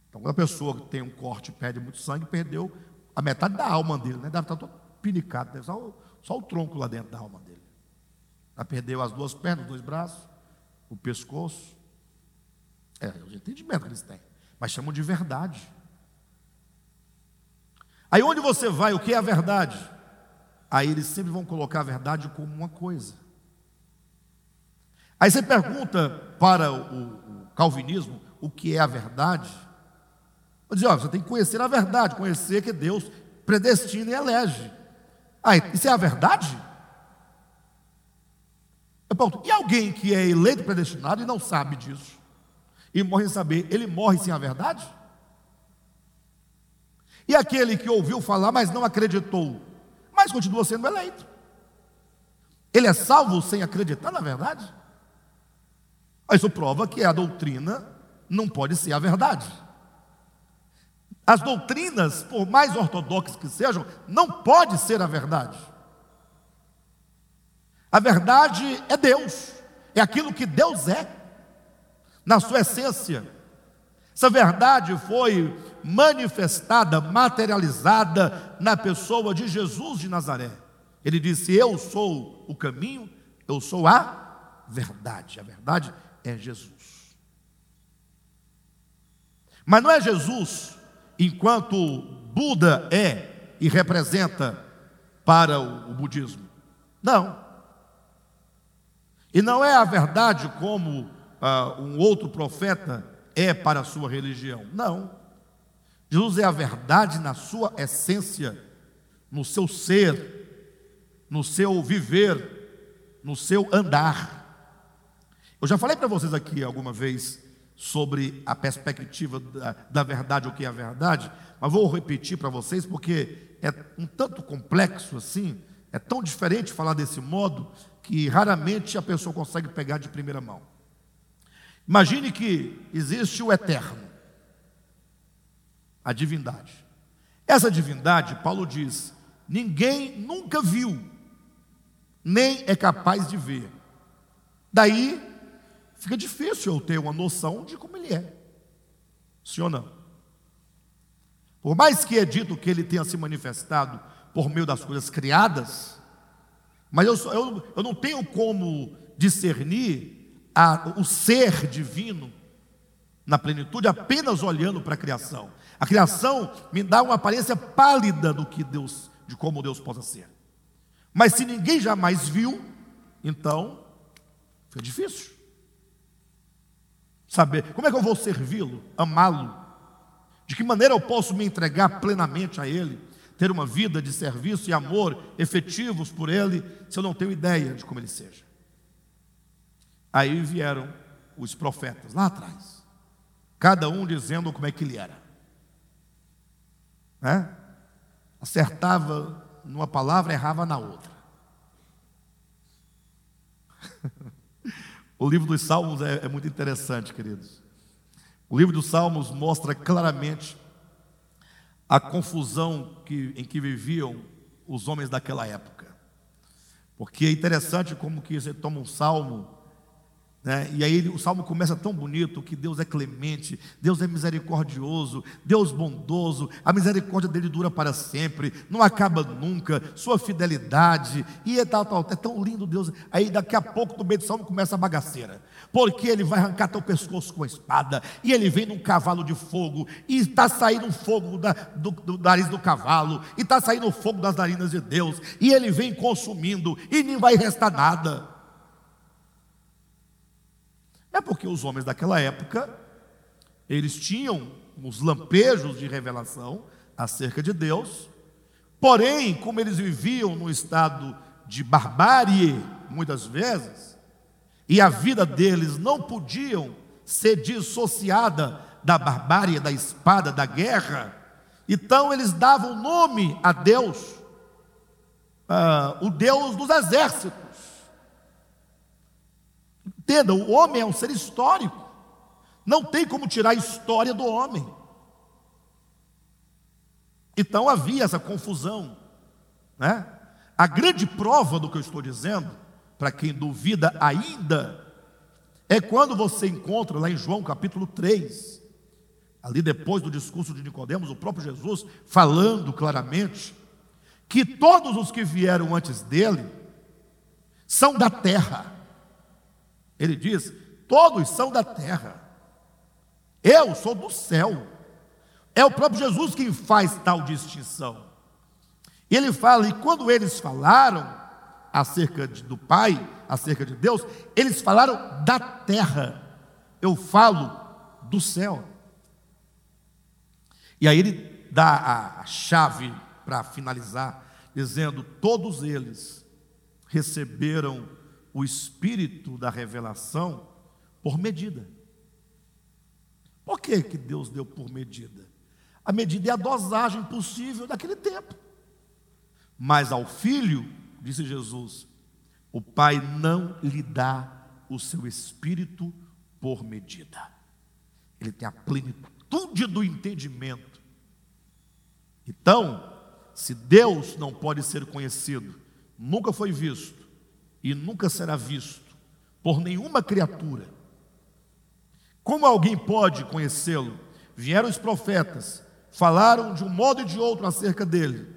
Então, quando a pessoa tem um corte e perde muito sangue, perdeu a metade da alma dele, né? Deve estar todo pinicado, deve só, só o tronco lá dentro da alma dele. Já perdeu as duas pernas, os dois braços, o pescoço. É, é o entendimento que eles têm. Mas chamam de verdade. Aí onde você vai, o que é a verdade? Aí eles sempre vão colocar a verdade como uma coisa. Aí você pergunta para o, calvinismo o que é a verdade. Vou dizer, ó, você tem que conhecer a verdade, conhecer que Deus predestina e elege. Aí, isso é a verdade? Ponto. E alguém que é eleito predestinado e não sabe disso, e morre sem saber, ele morre sem a verdade? E aquele que ouviu falar, mas não acreditou, mas continua sendo eleito. Ele é salvo sem acreditar na verdade? Isso prova que a doutrina não pode ser a verdade. As doutrinas, por mais ortodoxas que sejam, não pode ser a verdade. A verdade é Deus, é aquilo que Deus é, na sua essência. Essa verdade foi manifestada, materializada na pessoa de Jesus de Nazaré. Ele disse: Eu sou o caminho, eu sou a verdade. A verdade é Jesus. Mas não é Jesus enquanto Buda é e representa para o, budismo. Não. E não é a verdade como ah, um outro profeta é para a sua religião. Não. Jesus é a verdade na sua essência, no seu ser, no seu viver, no seu andar. Eu já falei para vocês aqui alguma vez sobre a perspectiva da, da verdade, o que é a verdade, mas vou repetir para vocês porque é um tanto complexo assim, é tão diferente falar desse modo que raramente a pessoa consegue pegar de primeira mão. Imagine que existe o eterno, a divindade. Essa divindade, Paulo diz, ninguém nunca viu, nem é capaz de ver. Daí fica difícil eu ter uma noção de como ele é. Sim ou não? Por mais que é dito que ele tenha se manifestado por meio das coisas criadas, mas eu, eu, eu não tenho como discernir a, o ser divino na plenitude apenas olhando para a criação. A criação me dá uma aparência pálida do que Deus, de como Deus possa ser. Mas se ninguém jamais viu, então fica difícil. Saber como é que eu vou servi-lo, amá-lo, de que maneira eu posso me entregar plenamente a Ele, ter uma vida de serviço e amor efetivos por Ele, se eu não tenho ideia de como Ele seja. Aí vieram os profetas lá atrás, cada um dizendo como é que ele era. Né? Acertava numa palavra, errava na outra. o livro dos Salmos é, é muito interessante, queridos. O livro dos Salmos mostra claramente a confusão que, em que viviam os homens daquela época. Porque é interessante como que você toma um salmo né? E aí o salmo começa tão bonito que Deus é clemente, Deus é misericordioso, Deus bondoso, a misericórdia dele dura para sempre, não acaba nunca, sua fidelidade, e é, tal, tal, é tão lindo Deus. Aí daqui a pouco no meio do salmo começa a bagaceira, porque ele vai arrancar teu pescoço com a espada, e ele vem num cavalo de fogo, e está saindo fogo da, do, do nariz do cavalo, e está saindo fogo das narinas de Deus, e ele vem consumindo, e nem vai restar nada. É porque os homens daquela época, eles tinham os lampejos de revelação acerca de Deus, porém, como eles viviam no estado de barbárie, muitas vezes, e a vida deles não podiam ser dissociada da barbárie, da espada, da guerra, então eles davam nome a Deus, uh, o Deus dos exércitos. Entenda, o homem é um ser histórico. Não tem como tirar a história do homem. Então havia essa confusão. Né? A grande prova do que eu estou dizendo, para quem duvida ainda, é quando você encontra lá em João capítulo 3, ali depois do discurso de Nicodemos, o próprio Jesus falando claramente que todos os que vieram antes dele são da terra. Ele diz: todos são da terra, eu sou do céu. É o próprio Jesus quem faz tal distinção. Ele fala, e quando eles falaram acerca de, do Pai, acerca de Deus, eles falaram da terra. Eu falo do céu. E aí ele dá a, a chave para finalizar, dizendo: todos eles receberam o espírito da revelação por medida. Por que, que Deus deu por medida? A medida é a dosagem possível daquele tempo. Mas ao filho, disse Jesus, o Pai não lhe dá o seu espírito por medida. Ele tem a plenitude do entendimento. Então, se Deus não pode ser conhecido, nunca foi visto, e nunca será visto por nenhuma criatura. Como alguém pode conhecê-lo? Vieram os profetas, falaram de um modo e de outro acerca dele,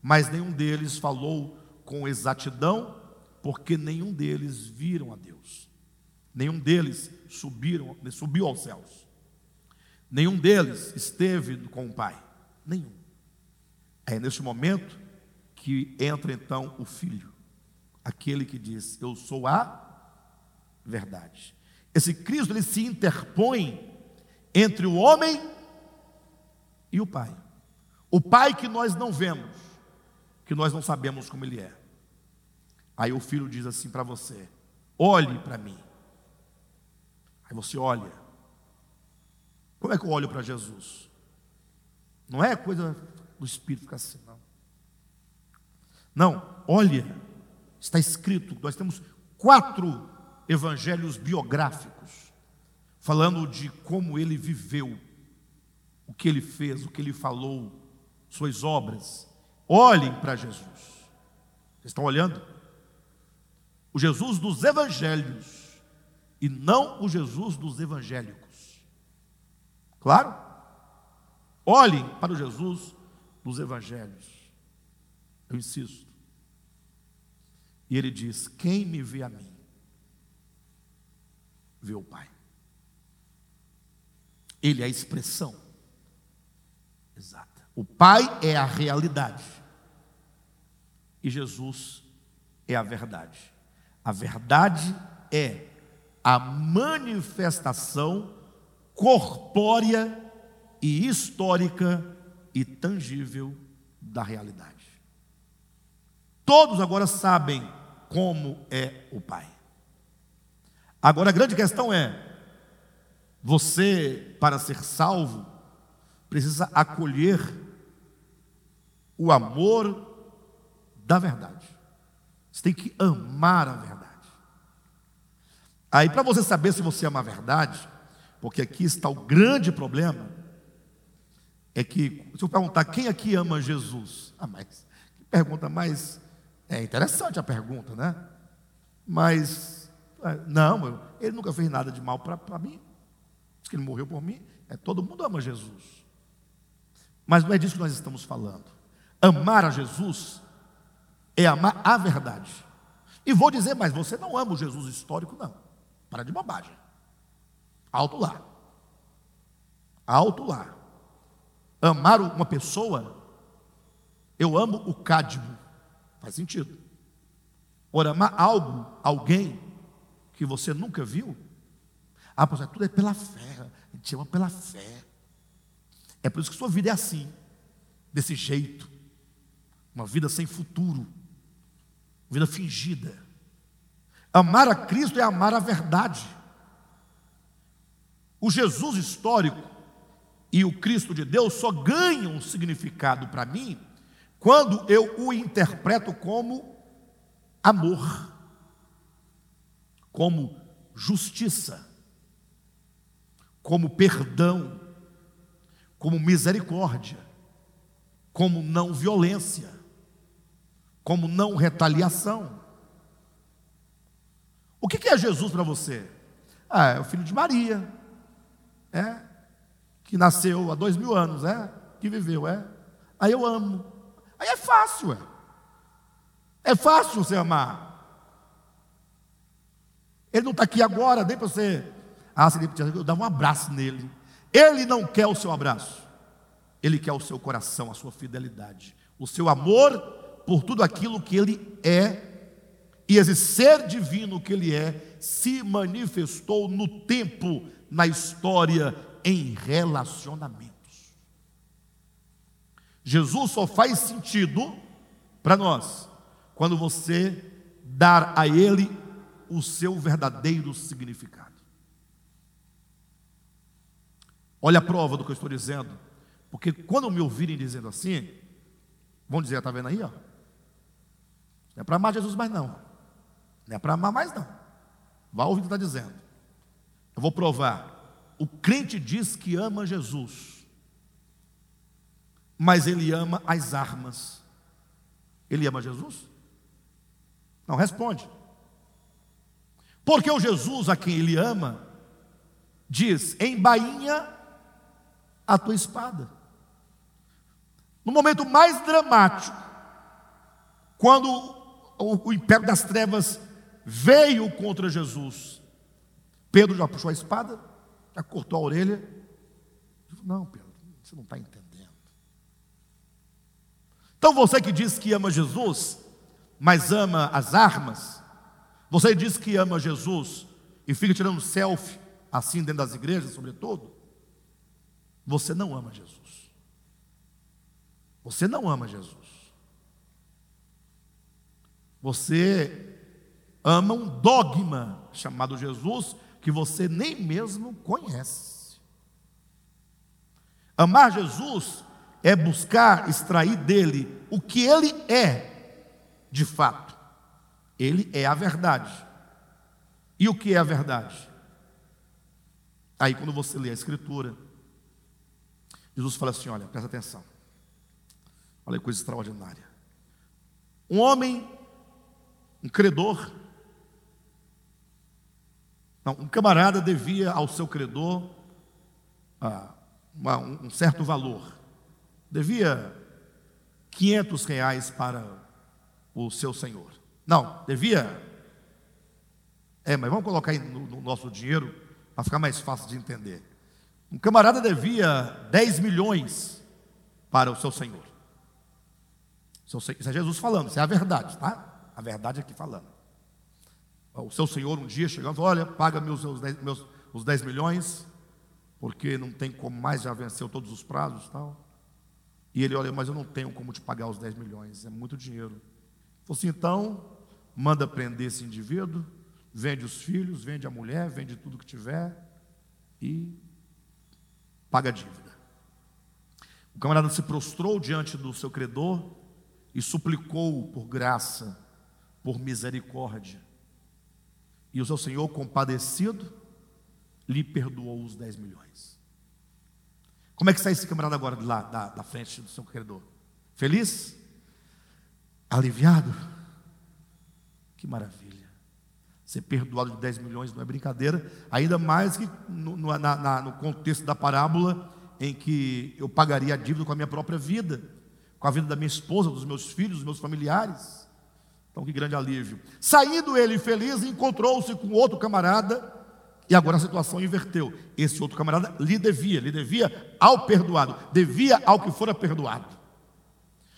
mas nenhum deles falou com exatidão, porque nenhum deles viram a Deus. Nenhum deles subiram, subiu aos céus. Nenhum deles esteve com o Pai. Nenhum. É neste momento que entra então o Filho aquele que diz: Eu sou a verdade. Esse Cristo ele se interpõe entre o homem e o Pai. O Pai que nós não vemos, que nós não sabemos como ele é. Aí o filho diz assim para você: olhe para mim. Aí você olha. Como é que eu olho para Jesus? Não é coisa do Espírito ficar assim, não. Não, olha Está escrito, nós temos quatro evangelhos biográficos, falando de como ele viveu, o que ele fez, o que ele falou, suas obras. Olhem para Jesus. Vocês estão olhando? O Jesus dos evangelhos e não o Jesus dos evangélicos. Claro? Olhem para o Jesus dos evangelhos. Eu insisto. E ele diz: Quem me vê a mim, vê o Pai. Ele é a expressão exata. O Pai é a realidade. E Jesus é a verdade. A verdade é a manifestação corpórea e histórica e tangível da realidade. Todos agora sabem como é o Pai. Agora a grande questão é: você, para ser salvo, precisa acolher o amor da verdade. Você tem que amar a verdade. Aí, para você saber se você ama a verdade, porque aqui está o grande problema, é que, se eu perguntar quem aqui ama Jesus, ah, mas que pergunta mais. É interessante a pergunta, né? Mas, é, não, ele nunca fez nada de mal para mim, diz que ele morreu por mim, é, todo mundo ama Jesus. Mas não é disso que nós estamos falando. Amar a Jesus é amar a verdade. E vou dizer mais: você não ama o Jesus histórico, não. Para de bobagem. Alto lá. Alto lá. Amar uma pessoa, eu amo o cádmio. Faz sentido. Ora, amar algo, alguém que você nunca viu, ah, pastor, tudo é pela fé. A gente ama pela fé. É por isso que sua vida é assim, desse jeito. Uma vida sem futuro, uma vida fingida. Amar a Cristo é amar a verdade. O Jesus histórico e o Cristo de Deus só ganham um significado para mim quando eu o interpreto como amor, como justiça, como perdão, como misericórdia, como não violência, como não retaliação. O que é Jesus para você? Ah, é o filho de Maria, é que nasceu há dois mil anos, é? Que viveu, é? Aí eu amo. Aí é fácil, é. É fácil você amar. Ele não está aqui agora, nem para você. Ah, se eu dar um abraço nele. Ele não quer o seu abraço. Ele quer o seu coração, a sua fidelidade, o seu amor por tudo aquilo que ele é. E esse ser divino que ele é se manifestou no tempo, na história em relacionamentos. Jesus só faz sentido para nós quando você dar a Ele o seu verdadeiro significado. Olha a prova do que eu estou dizendo, porque quando me ouvirem dizendo assim, vão dizer, está vendo aí? Ó, não é para amar Jesus mais não, não é para amar mais não. Vá ouvir o que está dizendo. Eu vou provar o crente diz que ama Jesus, mas ele ama as armas. Ele ama Jesus? Não responde. Porque o Jesus a quem ele ama diz: embainha a tua espada. No momento mais dramático, quando o, o império das trevas veio contra Jesus, Pedro já puxou a espada, já cortou a orelha. Não, Pedro, você não está entendendo. Então você que diz que ama Jesus, mas ama as armas, você diz que ama Jesus e fica tirando selfie assim dentro das igrejas, sobretudo, você não ama Jesus. Você não ama Jesus. Você ama um dogma chamado Jesus que você nem mesmo conhece. Amar Jesus é buscar extrair dele o que ele é, de fato. Ele é a verdade. E o que é a verdade? Aí, quando você lê a Escritura, Jesus fala assim: olha, presta atenção. Olha que coisa extraordinária. Um homem, um credor, não, um camarada devia ao seu credor ah, uma, um certo valor. Devia 500 reais para o seu senhor. Não, devia É, mas vamos colocar no, no nosso dinheiro para ficar mais fácil de entender. Um camarada devia 10 milhões para o seu senhor. Isso é Jesus falando, isso é a verdade, tá? A verdade aqui falando. O seu senhor um dia chegando Olha, paga meus, meus, meus, os 10 milhões, porque não tem como mais, já venceu todos os prazos tal. E ele, olha, mas eu não tenho como te pagar os 10 milhões, é muito dinheiro. Falou assim, então, manda prender esse indivíduo, vende os filhos, vende a mulher, vende tudo que tiver e paga a dívida. O camarada se prostrou diante do seu credor e suplicou por graça, por misericórdia. E o seu senhor, compadecido, lhe perdoou os 10 milhões. Como é que está esse camarada agora de lá, da, da frente do seu credor? Feliz? Aliviado? Que maravilha. Ser perdoado de 10 milhões não é brincadeira, ainda mais que no, no, na, no contexto da parábola, em que eu pagaria a dívida com a minha própria vida, com a vida da minha esposa, dos meus filhos, dos meus familiares. Então, que grande alívio. Saindo ele feliz, encontrou-se com outro camarada e agora a situação inverteu. Esse outro camarada lhe devia, lhe devia ao perdoado, devia ao que fora perdoado.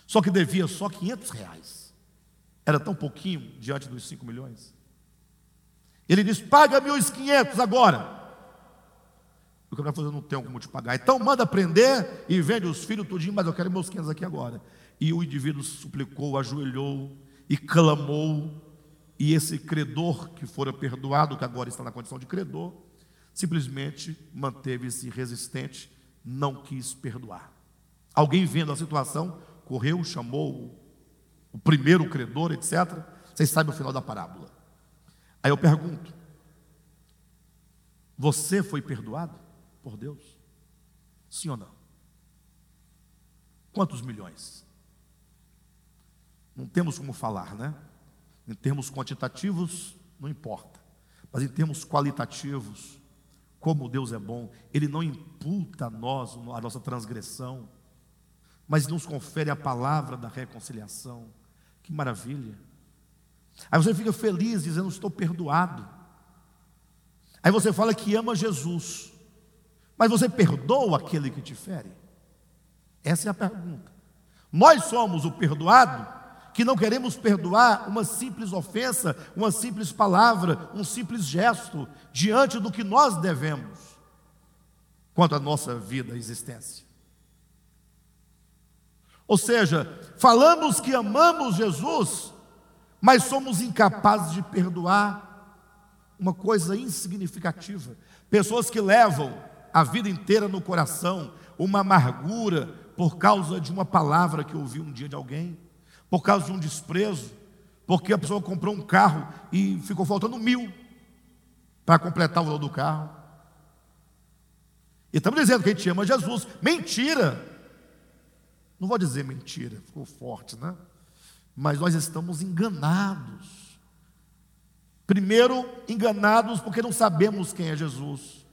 Só que devia só 500 reais. Era tão pouquinho diante dos 5 milhões. Ele diz: Paga-me os 500 agora. O camarada falou: não tenho como te pagar. Então manda prender e vende os filhos tudinho, mas eu quero meus 500 aqui agora. E o indivíduo suplicou, ajoelhou e clamou e esse credor que fora perdoado, que agora está na condição de credor, simplesmente manteve-se resistente, não quis perdoar. Alguém vendo a situação, correu, chamou o primeiro credor, etc. Vocês sabem o final da parábola. Aí eu pergunto: Você foi perdoado por Deus? Sim ou não? Quantos milhões? Não temos como falar, né? Em termos quantitativos, não importa. Mas em termos qualitativos, como Deus é bom, Ele não imputa a nós a nossa transgressão, mas nos confere a palavra da reconciliação. Que maravilha. Aí você fica feliz dizendo: Estou perdoado. Aí você fala que ama Jesus, mas você perdoa aquele que te fere? Essa é a pergunta. Nós somos o perdoado que não queremos perdoar uma simples ofensa, uma simples palavra, um simples gesto, diante do que nós devemos, quanto à nossa vida e existência. Ou seja, falamos que amamos Jesus, mas somos incapazes de perdoar uma coisa insignificativa. Pessoas que levam a vida inteira no coração uma amargura por causa de uma palavra que ouviu um dia de alguém por causa de um desprezo, porque a pessoa comprou um carro e ficou faltando mil para completar o valor do carro. E estamos dizendo que a gente ama Jesus. Mentira! Não vou dizer mentira, ficou forte, né? Mas nós estamos enganados. Primeiro, enganados porque não sabemos quem é Jesus.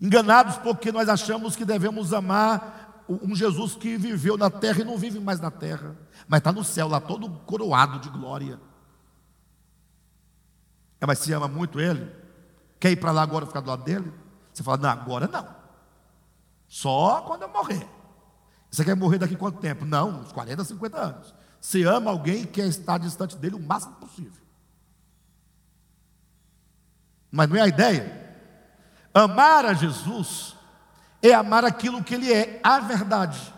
Enganados porque nós achamos que devemos amar um Jesus que viveu na terra e não vive mais na terra, mas está no céu lá todo coroado de glória. É, mas se ama muito ele, quer ir para lá agora ficar do lado dele? Você fala, não, agora não. Só quando eu morrer. Você quer morrer daqui quanto tempo? Não, uns 40, 50 anos. Você ama alguém e quer estar distante dele o máximo possível. Mas não é a ideia. Amar a Jesus é amar aquilo que ele é, a verdade.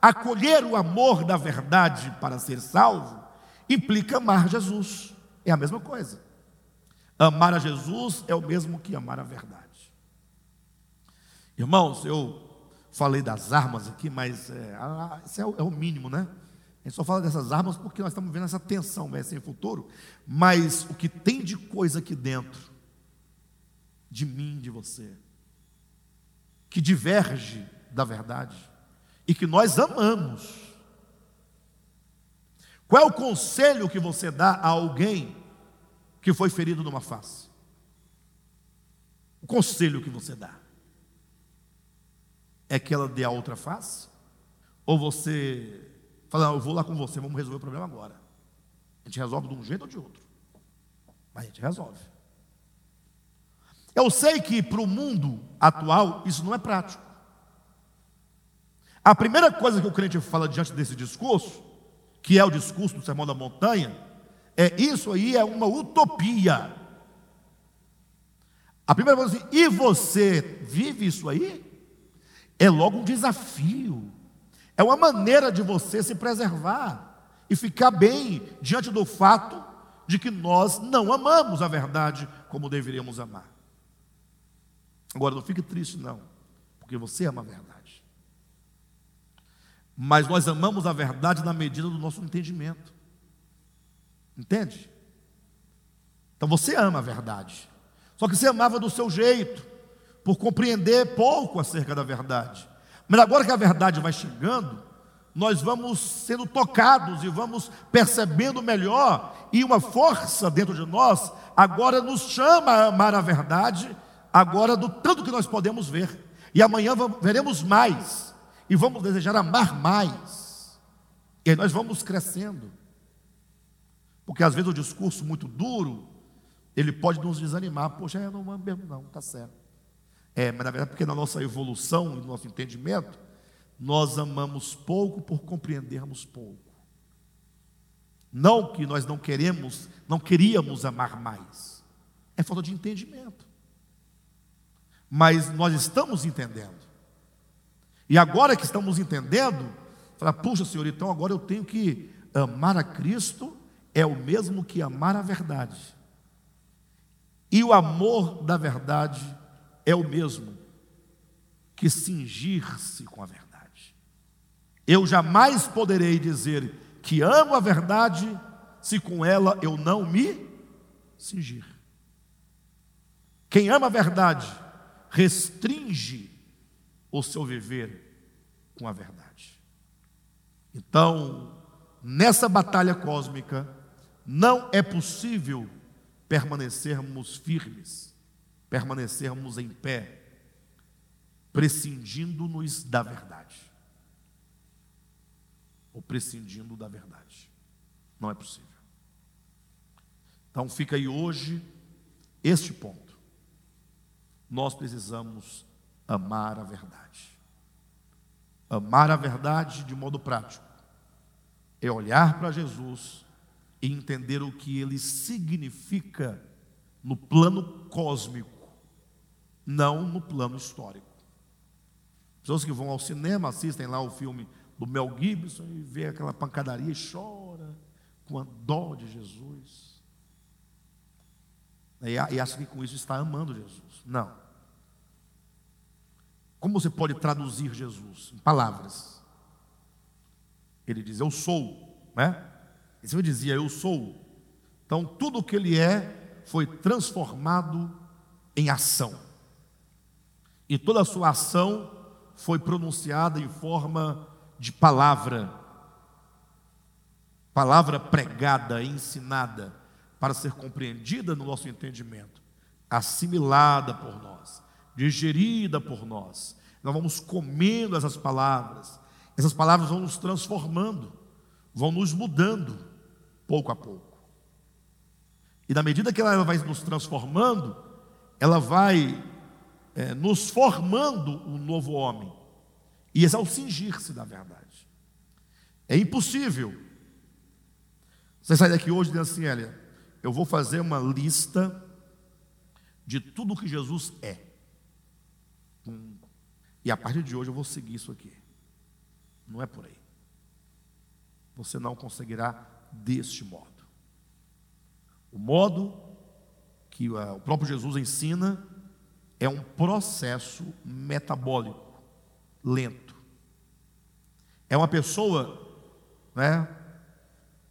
Acolher o amor da verdade para ser salvo implica amar Jesus. É a mesma coisa. Amar a Jesus é o mesmo que amar a verdade. Irmãos, eu falei das armas aqui, mas é, isso é o, é o, mínimo, né? A gente só fala dessas armas porque nós estamos vendo essa tensão, vai ser futuro. Mas o que tem de coisa aqui dentro, de mim, de você, que diverge da verdade e que nós amamos. Qual é o conselho que você dá a alguém que foi ferido numa face? O conselho que você dá é que ela dê a outra face? Ou você fala, eu vou lá com você, vamos resolver o problema agora. A gente resolve de um jeito ou de outro. Mas a gente resolve. Eu sei que para o mundo atual isso não é prático. A primeira coisa que o crente fala diante desse discurso, que é o discurso do Sermão da Montanha, é isso aí é uma utopia. A primeira coisa assim, e você vive isso aí? É logo um desafio. É uma maneira de você se preservar e ficar bem diante do fato de que nós não amamos a verdade como deveríamos amar. Agora, não fique triste, não, porque você ama a verdade. Mas nós amamos a verdade na medida do nosso entendimento. Entende? Então você ama a verdade. Só que você amava do seu jeito, por compreender pouco acerca da verdade. Mas agora que a verdade vai chegando, nós vamos sendo tocados e vamos percebendo melhor, e uma força dentro de nós agora nos chama a amar a verdade, agora do tanto que nós podemos ver. E amanhã veremos mais, e vamos desejar amar mais. E aí nós vamos crescendo. Porque às vezes o discurso muito duro, ele pode nos desanimar. Poxa, eu não amo mesmo, não, está certo. É, mas na verdade, porque na nossa evolução e no nosso entendimento, nós amamos pouco por compreendermos pouco. Não que nós não queremos, não queríamos amar mais. É falta de entendimento. Mas nós estamos entendendo. E agora que estamos entendendo, fala, puxa, Senhor, então agora eu tenho que amar a Cristo é o mesmo que amar a verdade. E o amor da verdade é o mesmo que cingir-se com a verdade. Eu jamais poderei dizer que amo a verdade se com ela eu não me cingir. Quem ama a verdade restringe o seu viver com a verdade. Então, nessa batalha cósmica, não é possível permanecermos firmes, permanecermos em pé, prescindindo-nos da verdade. Ou prescindindo da verdade. Não é possível. Então fica aí hoje este ponto. Nós precisamos amar a verdade. Amar a verdade de modo prático é olhar para Jesus e entender o que ele significa no plano cósmico, não no plano histórico. Pessoas que vão ao cinema, assistem lá o filme do Mel Gibson e vê aquela pancadaria e chora com a dó de Jesus. E acha que com isso está amando Jesus. Não. Como você pode traduzir Jesus em palavras? Ele diz: Eu sou, né? E Senhor dizia: Eu sou. Então, tudo o que ele é foi transformado em ação. E toda a sua ação foi pronunciada em forma de palavra. Palavra pregada, ensinada, para ser compreendida no nosso entendimento, assimilada por nós, digerida por nós. Nós vamos comendo essas palavras, essas palavras vão nos transformando, vão nos mudando pouco a pouco. E na medida que ela vai nos transformando, ela vai é, nos formando um novo homem. E esse é o cingir-se da verdade. É impossível. Você sai daqui hoje dizendo assim, Elia, eu vou fazer uma lista de tudo que Jesus é. E a partir de hoje eu vou seguir isso aqui. Não é por aí. Você não conseguirá deste modo. O modo que o próprio Jesus ensina é um processo metabólico, lento. É uma pessoa, né?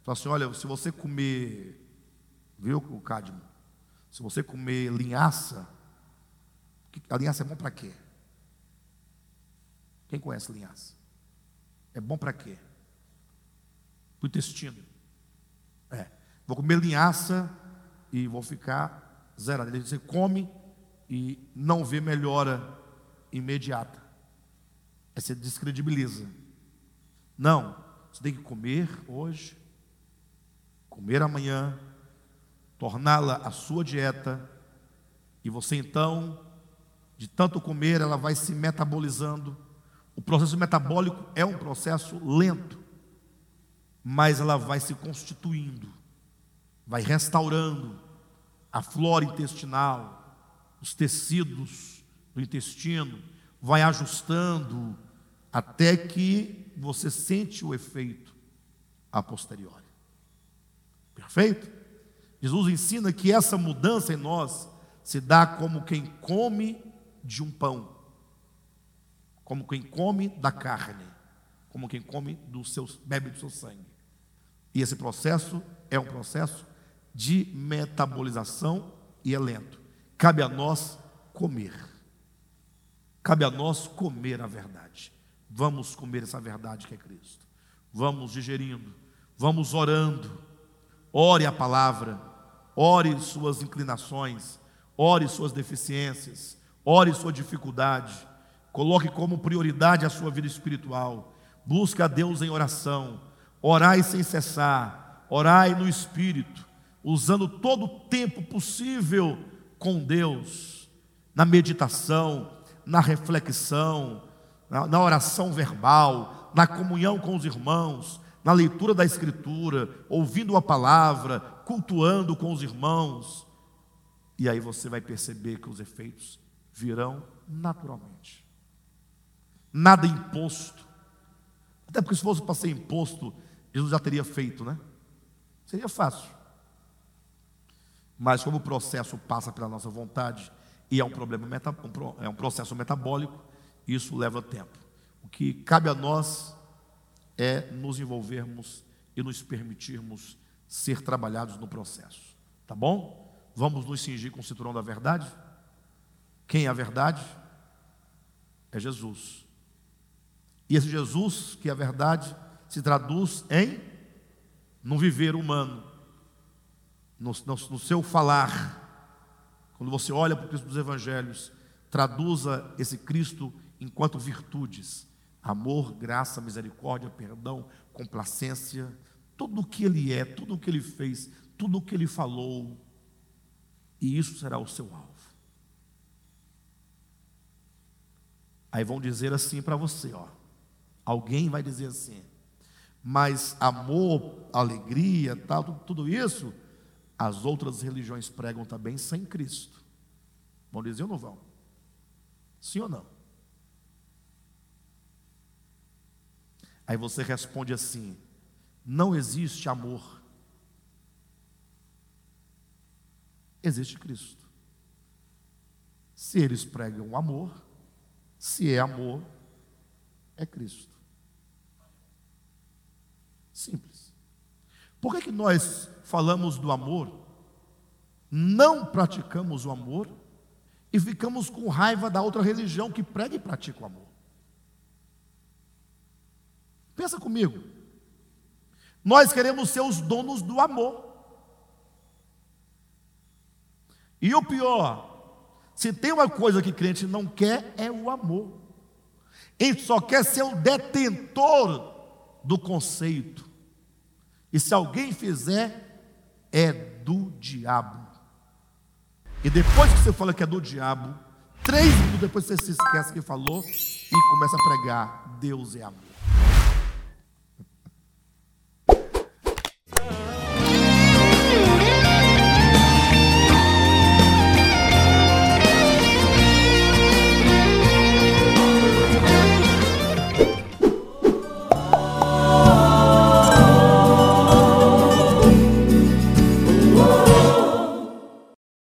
Fala assim: olha, se você comer, viu o cádmio? Se você comer linhaça, a linhaça é bom para quê? Quem conhece linhaça? É bom para quê? Para o intestino. É. Vou comer linhaça e vou ficar zerado. Você come e não vê melhora imediata. Aí você descredibiliza. Não, você tem que comer hoje, comer amanhã, torná-la a sua dieta E você então, de tanto comer, ela vai se metabolizando. O processo metabólico é um processo lento, mas ela vai se constituindo, vai restaurando a flora intestinal, os tecidos do intestino, vai ajustando até que você sente o efeito a posteriori. Perfeito? Jesus ensina que essa mudança em nós se dá como quem come de um pão, como quem come da carne, como quem come do seu, bebe do seu sangue. E esse processo é um processo de metabolização e é lento. Cabe a nós comer. Cabe a nós comer a verdade. Vamos comer essa verdade que é Cristo. Vamos digerindo, vamos orando. Ore a palavra, ore suas inclinações, ore suas deficiências, ore sua dificuldade. Coloque como prioridade a sua vida espiritual. Busque a Deus em oração. Orai sem cessar. Orai no espírito, usando todo o tempo possível com Deus, na meditação, na reflexão, na, na oração verbal, na comunhão com os irmãos, na leitura da Escritura, ouvindo a palavra, cultuando com os irmãos. E aí você vai perceber que os efeitos virão naturalmente. Nada imposto. Até porque se fosse para ser imposto, Jesus já teria feito, né? Seria fácil. Mas como o processo passa pela nossa vontade e é um problema é um processo metabólico, isso leva tempo. O que cabe a nós é nos envolvermos e nos permitirmos ser trabalhados no processo. Tá bom? Vamos nos cingir com o cinturão da verdade? Quem é a verdade? É Jesus. E esse Jesus, que é a verdade, se traduz em no viver humano, no, no, no seu falar. Quando você olha para o Cristo dos Evangelhos, traduza esse Cristo enquanto virtudes: amor, graça, misericórdia, perdão, complacência, tudo o que ele é, tudo o que ele fez, tudo o que ele falou, e isso será o seu alvo. Aí vão dizer assim para você, ó. Alguém vai dizer assim, mas amor, alegria, tal, tudo, isso, as outras religiões pregam também sem Cristo. Vão dizer ou não vão? Sim ou não? Aí você responde assim: não existe amor. Existe Cristo. Se eles pregam amor, se é amor, é Cristo. Simples. Por que, que nós falamos do amor, não praticamos o amor e ficamos com raiva da outra religião que prega e pratica o amor? Pensa comigo. Nós queremos ser os donos do amor. E o pior, se tem uma coisa que crente não quer, é o amor. Ele só quer ser o detentor do conceito. E se alguém fizer, é do diabo. E depois que você fala que é do diabo, três minutos depois você se esquece que falou e começa a pregar: Deus é amor.